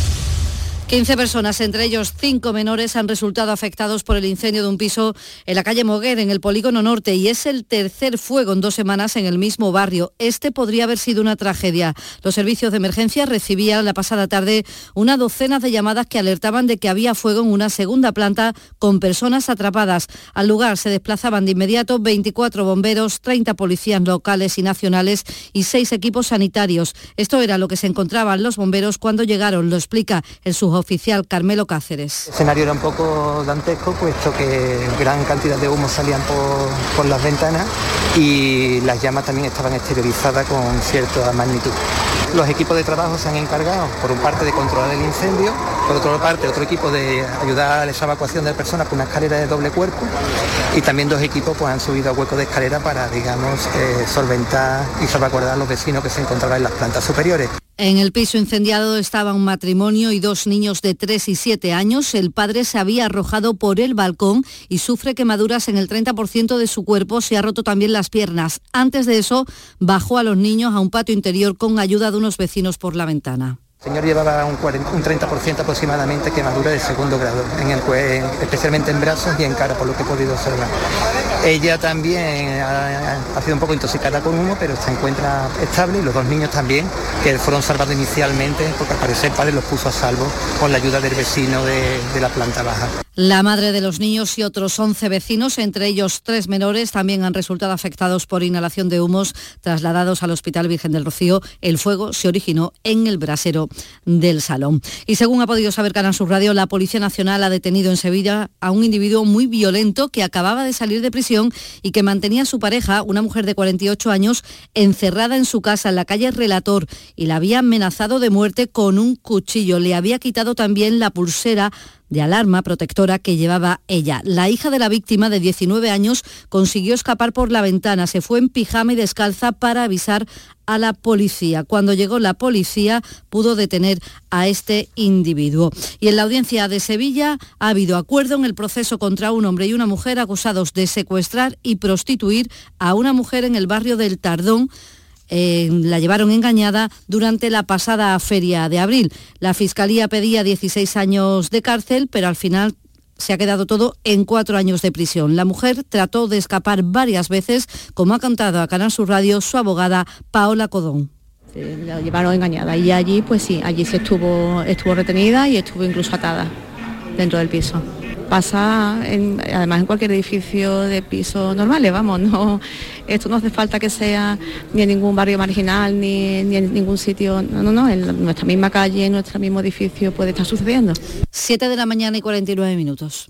15 personas, entre ellos cinco menores, han resultado afectados por el incendio de un piso en la calle Moguer, en el Polígono Norte, y es el tercer fuego en dos semanas en el mismo barrio. Este podría haber sido una tragedia. Los servicios de emergencia recibían la pasada tarde una docena de llamadas que alertaban de que había fuego en una segunda planta con personas atrapadas. Al lugar se desplazaban de inmediato 24 bomberos, 30 policías locales y nacionales y seis equipos sanitarios. Esto era lo que se encontraban los bomberos cuando llegaron, lo explica el suboficial oficial Carmelo Cáceres.
El escenario era un poco dantesco, puesto que gran cantidad de humo salían por, las ventanas y las llamas también estaban exteriorizadas con cierta magnitud. Los equipos de trabajo se han encargado, por un parte, de controlar el incendio, por otra parte, otro equipo de ayudar a esa evacuación de personas con una escalera de doble cuerpo y también dos equipos pues, han subido a hueco de escalera para, digamos, eh, solventar y salvaguardar a los vecinos que se encontraban en las plantas superiores.
En el piso incendiado estaba un matrimonio y dos niños de 3 y 7 años. El padre se había arrojado por el balcón y sufre quemaduras en el 30% de su cuerpo. Se ha roto también las piernas. Antes de eso, bajó a los niños a un patio interior con ayuda de unos vecinos por la ventana.
El señor llevaba un, 30% aproximadamente quemadura de segundo grado, especialmente en brazos y en cara, por lo que he podido observar. Ella también ha, sido un poco intoxicada con humo, pero se encuentra estable y los dos niños también, que fueron salvados inicialmente, porque al parecer el padre los puso a salvo con la ayuda del vecino de, de la planta baja.
La madre de los niños y otros 11 vecinos, entre ellos tres menores, también han resultado afectados por inhalación de humos trasladados al Hospital Virgen del Rocío. El fuego se originó en el brasero del salón. Y según ha podido saber Canal Sur Radio, la Policía Nacional ha detenido en Sevilla a un individuo muy violento que acababa de salir de prisión y que mantenía a su pareja, una mujer de 48 años, encerrada en su casa en la calle Relator y la había amenazado de muerte con un cuchillo. Le había quitado también la pulsera de alarma protectora que llevaba ella. La hija de la víctima de 19 años consiguió escapar por la ventana, se fue en pijama y descalza para avisar a la policía. Cuando llegó la policía pudo detener a este individuo. Y en la audiencia de Sevilla ha habido acuerdo en el proceso contra un hombre y una mujer acusados de secuestrar y prostituir a una mujer en el barrio del Tardón eh, la llevaron engañada durante la pasada feria de abril. La Fiscalía pedía 16 años de cárcel, pero al final se ha quedado todo en cuatro años de prisión. La mujer trató de escapar varias veces, como ha contado a Canal Sur Radio su abogada Paola Codón.
la llevaron engañada y allí, pues sí, allí se estuvo, estuvo retenida y estuvo incluso atada dentro del piso pasa además en cualquier edificio de pisos normales, vamos, no, esto no hace falta que sea ni en ningún barrio marginal ni, ni en ningún sitio, no, no, no, en nuestra misma calle, en nuestro mismo edificio puede estar sucediendo.
7 de la mañana y 49 minutos.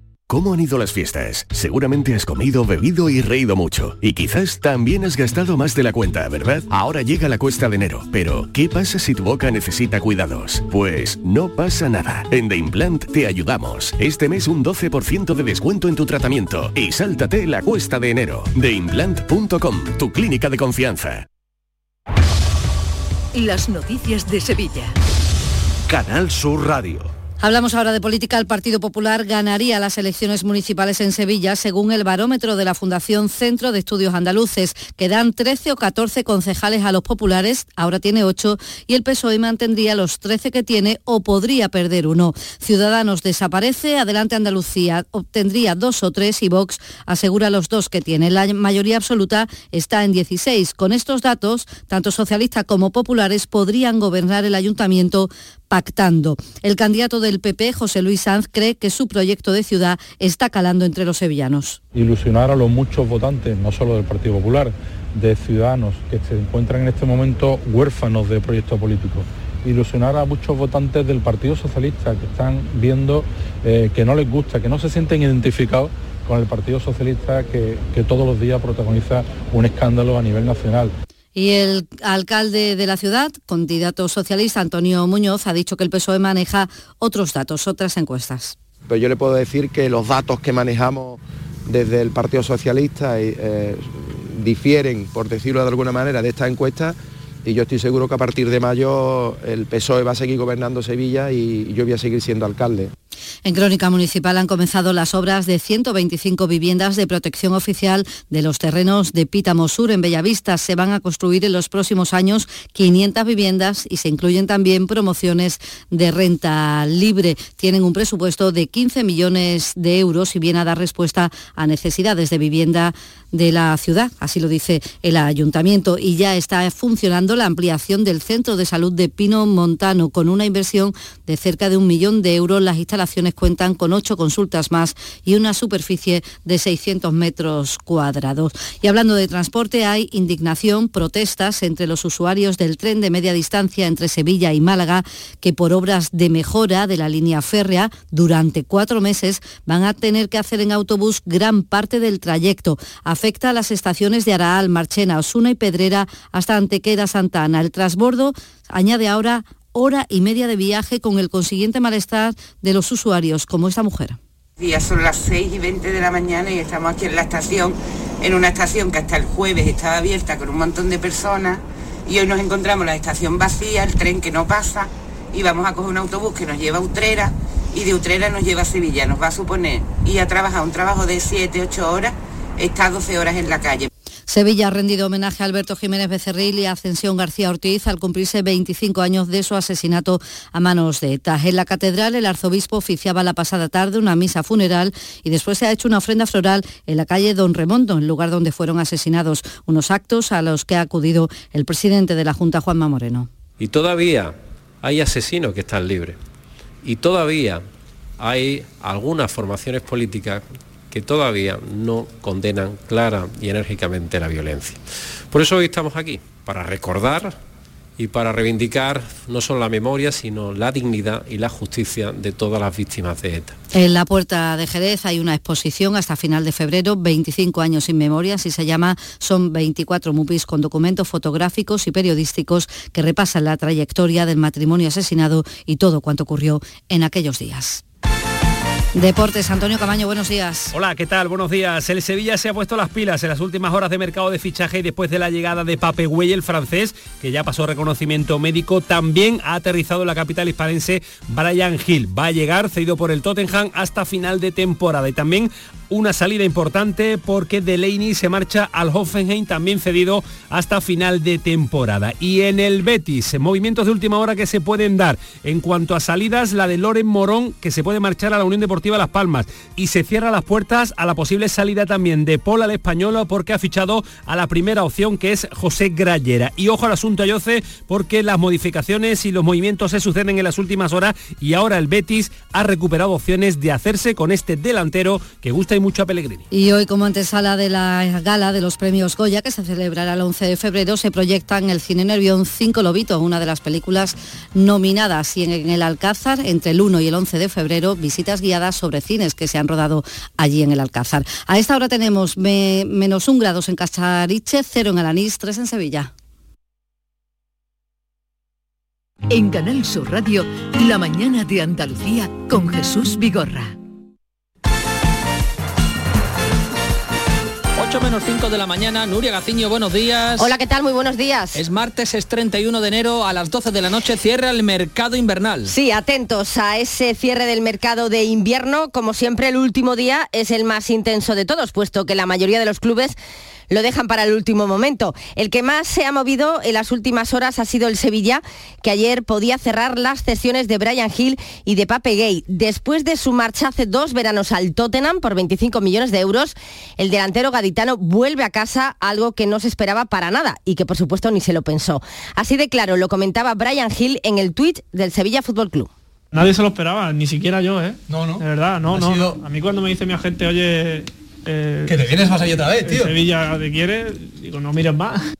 ¿Cómo han ido las fiestas? Seguramente has comido, bebido y reído mucho. Y quizás también has gastado más de la cuenta, ¿verdad? Ahora llega la cuesta de enero. Pero, ¿qué pasa si tu boca necesita cuidados? Pues no pasa nada. En The Implant te ayudamos. Este mes un 12% de descuento en tu tratamiento. Y sáltate la cuesta de enero. TheImplant.com, tu clínica de confianza.
Las noticias de Sevilla.
Canal Sur Radio.
Hablamos ahora de política. El Partido Popular ganaría las elecciones municipales en Sevilla según el barómetro de la Fundación Centro de Estudios Andaluces, que dan 13 o 14 concejales a los populares, ahora tiene 8, y el PSOE mantendría los 13 que tiene o podría perder uno. Ciudadanos desaparece, Adelante Andalucía obtendría dos o tres y Vox asegura los dos que tiene. La mayoría absoluta está en 16. Con estos datos, tanto socialistas como populares podrían gobernar el ayuntamiento pactando. El candidato del PP, José Luis Sanz, cree que su proyecto de ciudad está calando entre los sevillanos.
Ilusionar a los muchos votantes, no solo del Partido Popular, de ciudadanos que se encuentran en este momento huérfanos de proyecto político. Ilusionar a muchos votantes del Partido Socialista que están viendo eh, que no les gusta, que no se sienten identificados con el Partido Socialista que todos los días protagoniza un escándalo a nivel nacional.
Y el alcalde de la ciudad, candidato socialista Antonio Muñoz, ha dicho que el PSOE maneja otros datos, otras encuestas.
Pero yo le puedo decir que los datos que manejamos desde el Partido Socialista eh, difieren, por decirlo de alguna manera, de esta encuesta y yo estoy seguro que a partir de mayo el PSOE va a seguir gobernando Sevilla y yo voy a seguir siendo alcalde.
En Crónica Municipal han comenzado las obras de 125 viviendas de protección oficial de los terrenos de Pítamo Sur en Bellavista. Se van a construir en los próximos años 500 viviendas y se incluyen también promociones de renta libre. Tienen un presupuesto de 15 millones de euros y viene a dar respuesta a necesidades de vivienda de la ciudad, así lo dice el ayuntamiento, y ya está funcionando la ampliación del centro de salud de Pino Montano con una inversión de cerca de un millón de euros. Las instalaciones cuentan con ocho consultas más y una superficie de 600 metros cuadrados. Y hablando de transporte, hay indignación, protestas entre los usuarios del tren de media distancia entre Sevilla y Málaga, que por obras de mejora de la línea férrea durante cuatro meses van a tener que hacer en autobús gran parte del trayecto afecta a las estaciones de Araal, Marchena, Osuna y Pedrera hasta Antequera, Santana. El transbordo añade ahora hora y media de viaje con el consiguiente malestar de los usuarios, como esta mujer.
Ya son las 6 y 20 de la mañana y estamos aquí en la estación, en una estación que hasta el jueves estaba abierta con un montón de personas y hoy nos encontramos la estación vacía, el tren que no pasa y vamos a coger un autobús que nos lleva a Utrera y de Utrera nos lleva a Sevilla. Nos va a suponer ir a trabajar un trabajo de 7, 8 horas está 12 horas en la calle.
Sevilla ha rendido homenaje a Alberto Jiménez Becerril y a Ascensión García Ortiz al cumplirse 25 años de su asesinato a manos de ETA. En la catedral el arzobispo oficiaba la pasada tarde una misa funeral y después se ha hecho una ofrenda floral en la calle Don Remondo, el lugar donde fueron asesinados, unos actos a los que ha acudido el presidente de la Junta, Juanma Moreno.
Y todavía hay asesinos que están libres. Y todavía hay algunas formaciones políticas que todavía no condenan clara y enérgicamente la violencia. Por eso hoy estamos aquí, para recordar y para reivindicar no solo la memoria, sino la dignidad y la justicia de todas las víctimas de ETA.
En la Puerta de Jerez hay una exposición hasta final de febrero, 25 años sin memoria, así se llama. Son 24 MUPIs con documentos fotográficos y periodísticos que repasan la trayectoria del matrimonio asesinado y todo cuanto ocurrió en aquellos días. Deportes, Antonio Camaño, buenos días.
Hola, ¿qué tal? Buenos días. El Sevilla se ha puesto las pilas en las últimas horas de mercado de fichaje después de la llegada de Pape Güey, el francés, que ya pasó reconocimiento médico. También ha aterrizado en la capital hispalense Brian Hill. Va a llegar cedido por el Tottenham hasta final de temporada. Y también una salida importante porque Delaney se marcha al Hoffenheim, también cedido hasta final de temporada. Y en el Betis, movimientos de última hora que se pueden dar. En cuanto a salidas, la de Loren Morón, que se puede marchar a la Unión Deportiva Las Palmas. Y se cierra las puertas a la posible salida también de Paul al español porque ha fichado a la primera opción que es José Grayera. Y ojo al asunto Ayoce porque las modificaciones y los movimientos se suceden en las últimas horas y ahora el Betis ha recuperado opciones de hacerse con este delantero que gusta y mucho a Pellegrini.
Y hoy como antesala de la gala de los premios Goya que se celebrará el 11 de febrero se proyecta en el Cine Nervión Cinco Lobitos, una de las películas nominadas y en el Alcázar entre el 1 y el 11 de febrero visitas guiadas sobre cines que se han rodado allí en el Alcázar. A esta hora tenemos menos un grados en Castariche, cero en Alanís, tres en Sevilla.
En Canal Sur Radio, La mañana de Andalucía con Jesús Vigorra.
8 menos 5 de la mañana, Nuria Gaciño, buenos días.
Hola, ¿qué tal? Muy buenos días.
Es martes, es 31 de enero, a las 12 de la noche cierra el mercado invernal.
Sí, atentos a ese cierre del mercado de invierno. Como siempre, el último día es el más intenso de todos, puesto que la mayoría de los clubes lo dejan para el último momento. El que más se ha movido en las últimas horas ha sido el Sevilla, que ayer podía cerrar las cesiones de Brian Hill y de Pape Gay. Después de su marcha hace dos veranos al Tottenham por 25 millones de euros, el delantero gaditano vuelve a casa, algo que no se esperaba para nada y que por supuesto ni se lo pensó. Así de claro lo comentaba Brian Hill en el tweet del Sevilla Fútbol Club.
Nadie se lo esperaba, ni siquiera yo, ¿eh?
No, no.
De verdad, no, no. A mí cuando me dice mi agente, oye,
eh, que te vienes más allá otra vez, tío.
Sevilla te quiere, digo, no mires más.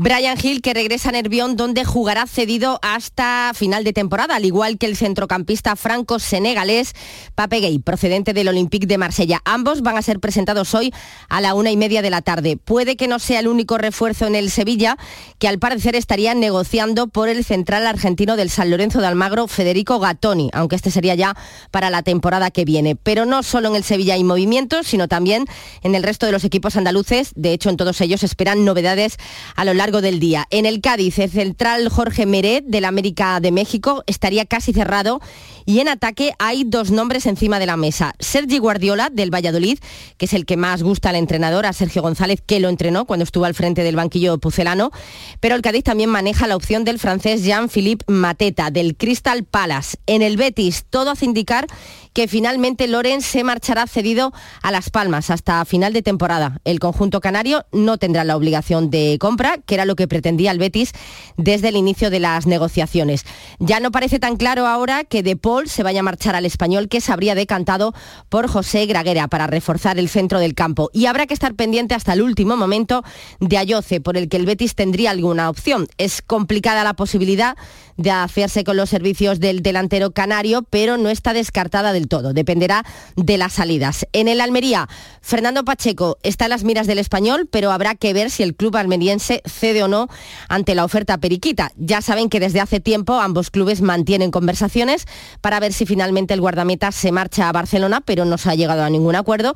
Brian Hill que regresa a Nervión donde jugará cedido hasta final de temporada, al igual que el centrocampista franco-senegalés Pape Gay, procedente del Olympique de Marsella. Ambos van a ser presentados hoy a la una y media de la tarde. Puede que no sea el único refuerzo en el Sevilla, que al parecer estaría negociando por el central argentino del San Lorenzo de Almagro, Federico Gattoni, aunque este sería ya para la temporada que viene. Pero no solo en el Sevilla hay movimientos, sino también en el resto de los equipos andaluces. De hecho, en todos ellos esperan novedades a lo largo del día. En el Cádiz, el central Jorge Meret del América de México estaría casi cerrado y en ataque hay dos nombres encima de la mesa. Sergi Guardiola del Valladolid, que es el que más gusta al entrenador, a Sergio González, que lo entrenó cuando estuvo al frente del banquillo pucelano, pero el Cádiz también maneja la opción del francés Jean-Philippe Mateta del Crystal Palace. En el Betis, todo hace indicar que finalmente Loren se marchará cedido a Las Palmas hasta final de temporada. El conjunto canario no tendrá la obligación de compra, que era lo que pretendía el Betis desde el inicio de las negociaciones. Ya no parece tan claro ahora que De Paul se vaya a marchar al español, que se habría decantado por José Graguera para reforzar el centro del campo. Y habrá que estar pendiente hasta el último momento de Ayoce, por el que el Betis tendría alguna opción. Es complicada la posibilidad de hacerse con los servicios del delantero canario, pero no está descartada del todo. Dependerá de las salidas. En el Almería, Fernando Pacheco está en las miras del español, pero habrá que ver si el club almeriense cede o no ante la oferta periquita. Ya saben que desde hace tiempo ambos clubes mantienen conversaciones para ver si finalmente el guardameta se marcha a Barcelona, pero no se ha llegado a ningún acuerdo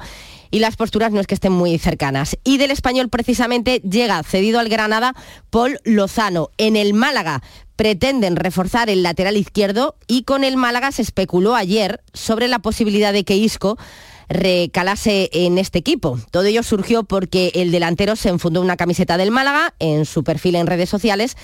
y las posturas no es que estén muy cercanas. Y del español precisamente llega cedido al Granada Paul Lozano. En el Málaga pretenden reforzar el lateral izquierdo y con el Málaga se especuló ayer sobre la posibilidad de que Isco recalase en este equipo. Todo ello surgió porque el delantero se enfundó una camiseta del Málaga en su perfil en redes sociales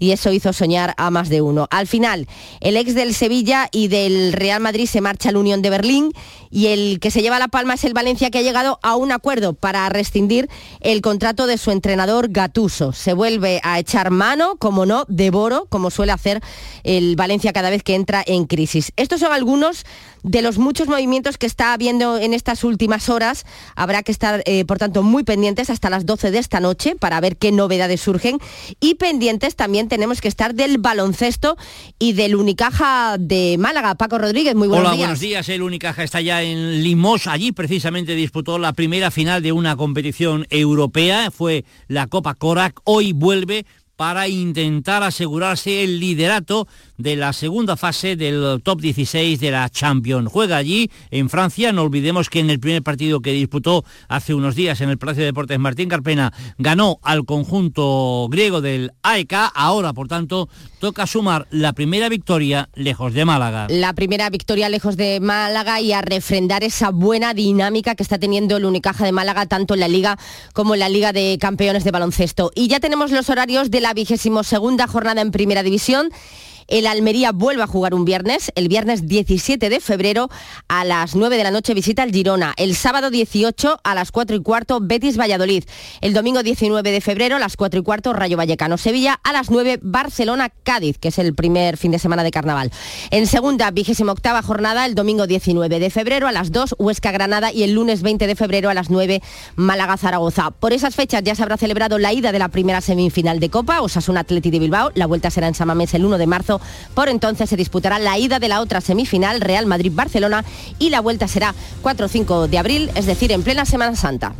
y eso hizo soñar a más de uno. Al final, el ex del Sevilla y del Real Madrid se marcha a la Unión de Berlín y el que se lleva la palma es el Valencia que ha llegado a un acuerdo para rescindir el contrato de su entrenador Gatuso. Se vuelve a echar mano, como no, de Boro, como suele hacer el Valencia cada vez que entra en crisis. Estos son algunos de los muchos movimientos que está habiendo en estas últimas horas. Habrá que estar, eh, por tanto, muy pendientes hasta las 12 de esta noche para ver qué novedades surgen y pendientes también tenemos que estar del baloncesto y del Unicaja de Málaga. Paco Rodríguez, muy buenos
Hola,
días.
buenos días. El Unicaja está ya en Limos. Allí precisamente disputó la primera final de una competición europea. Fue la Copa Korak. Hoy vuelve para intentar asegurarse el liderato de la segunda fase del top 16 de la Champions. Juega allí en Francia, no olvidemos que en el primer partido que disputó hace unos días en el Palacio de Deportes Martín Carpena ganó al conjunto griego del AEK, ahora por tanto toca sumar la primera victoria lejos de Málaga.
La primera victoria lejos de Málaga y a refrendar esa buena dinámica que está teniendo el Unicaja de Málaga tanto en la Liga como en la Liga de Campeones de Baloncesto. Y ya tenemos los horarios de la vigésimo segunda jornada en Primera División. El Almería vuelve a jugar un viernes, el viernes 17 de febrero a las 9 de la noche visita el Girona. El sábado 18 a las 4 y cuarto Betis Valladolid. El domingo 19 de febrero a las 4 y cuarto Rayo Vallecano Sevilla. A las 9 Barcelona Cádiz, que es el primer fin de semana de carnaval. En segunda vigésima octava jornada el domingo 19 de febrero a las 2 Huesca Granada y el lunes 20 de febrero a las 9 Málaga Zaragoza. Por esas fechas ya se habrá celebrado la ida de la primera semifinal de Copa, Osasuna Atleti de Bilbao. La vuelta será en Samamés el 1 de marzo por entonces se disputará la ida de la otra semifinal Real Madrid-Barcelona y la vuelta será 4 o 5 de abril, es decir, en plena Semana Santa.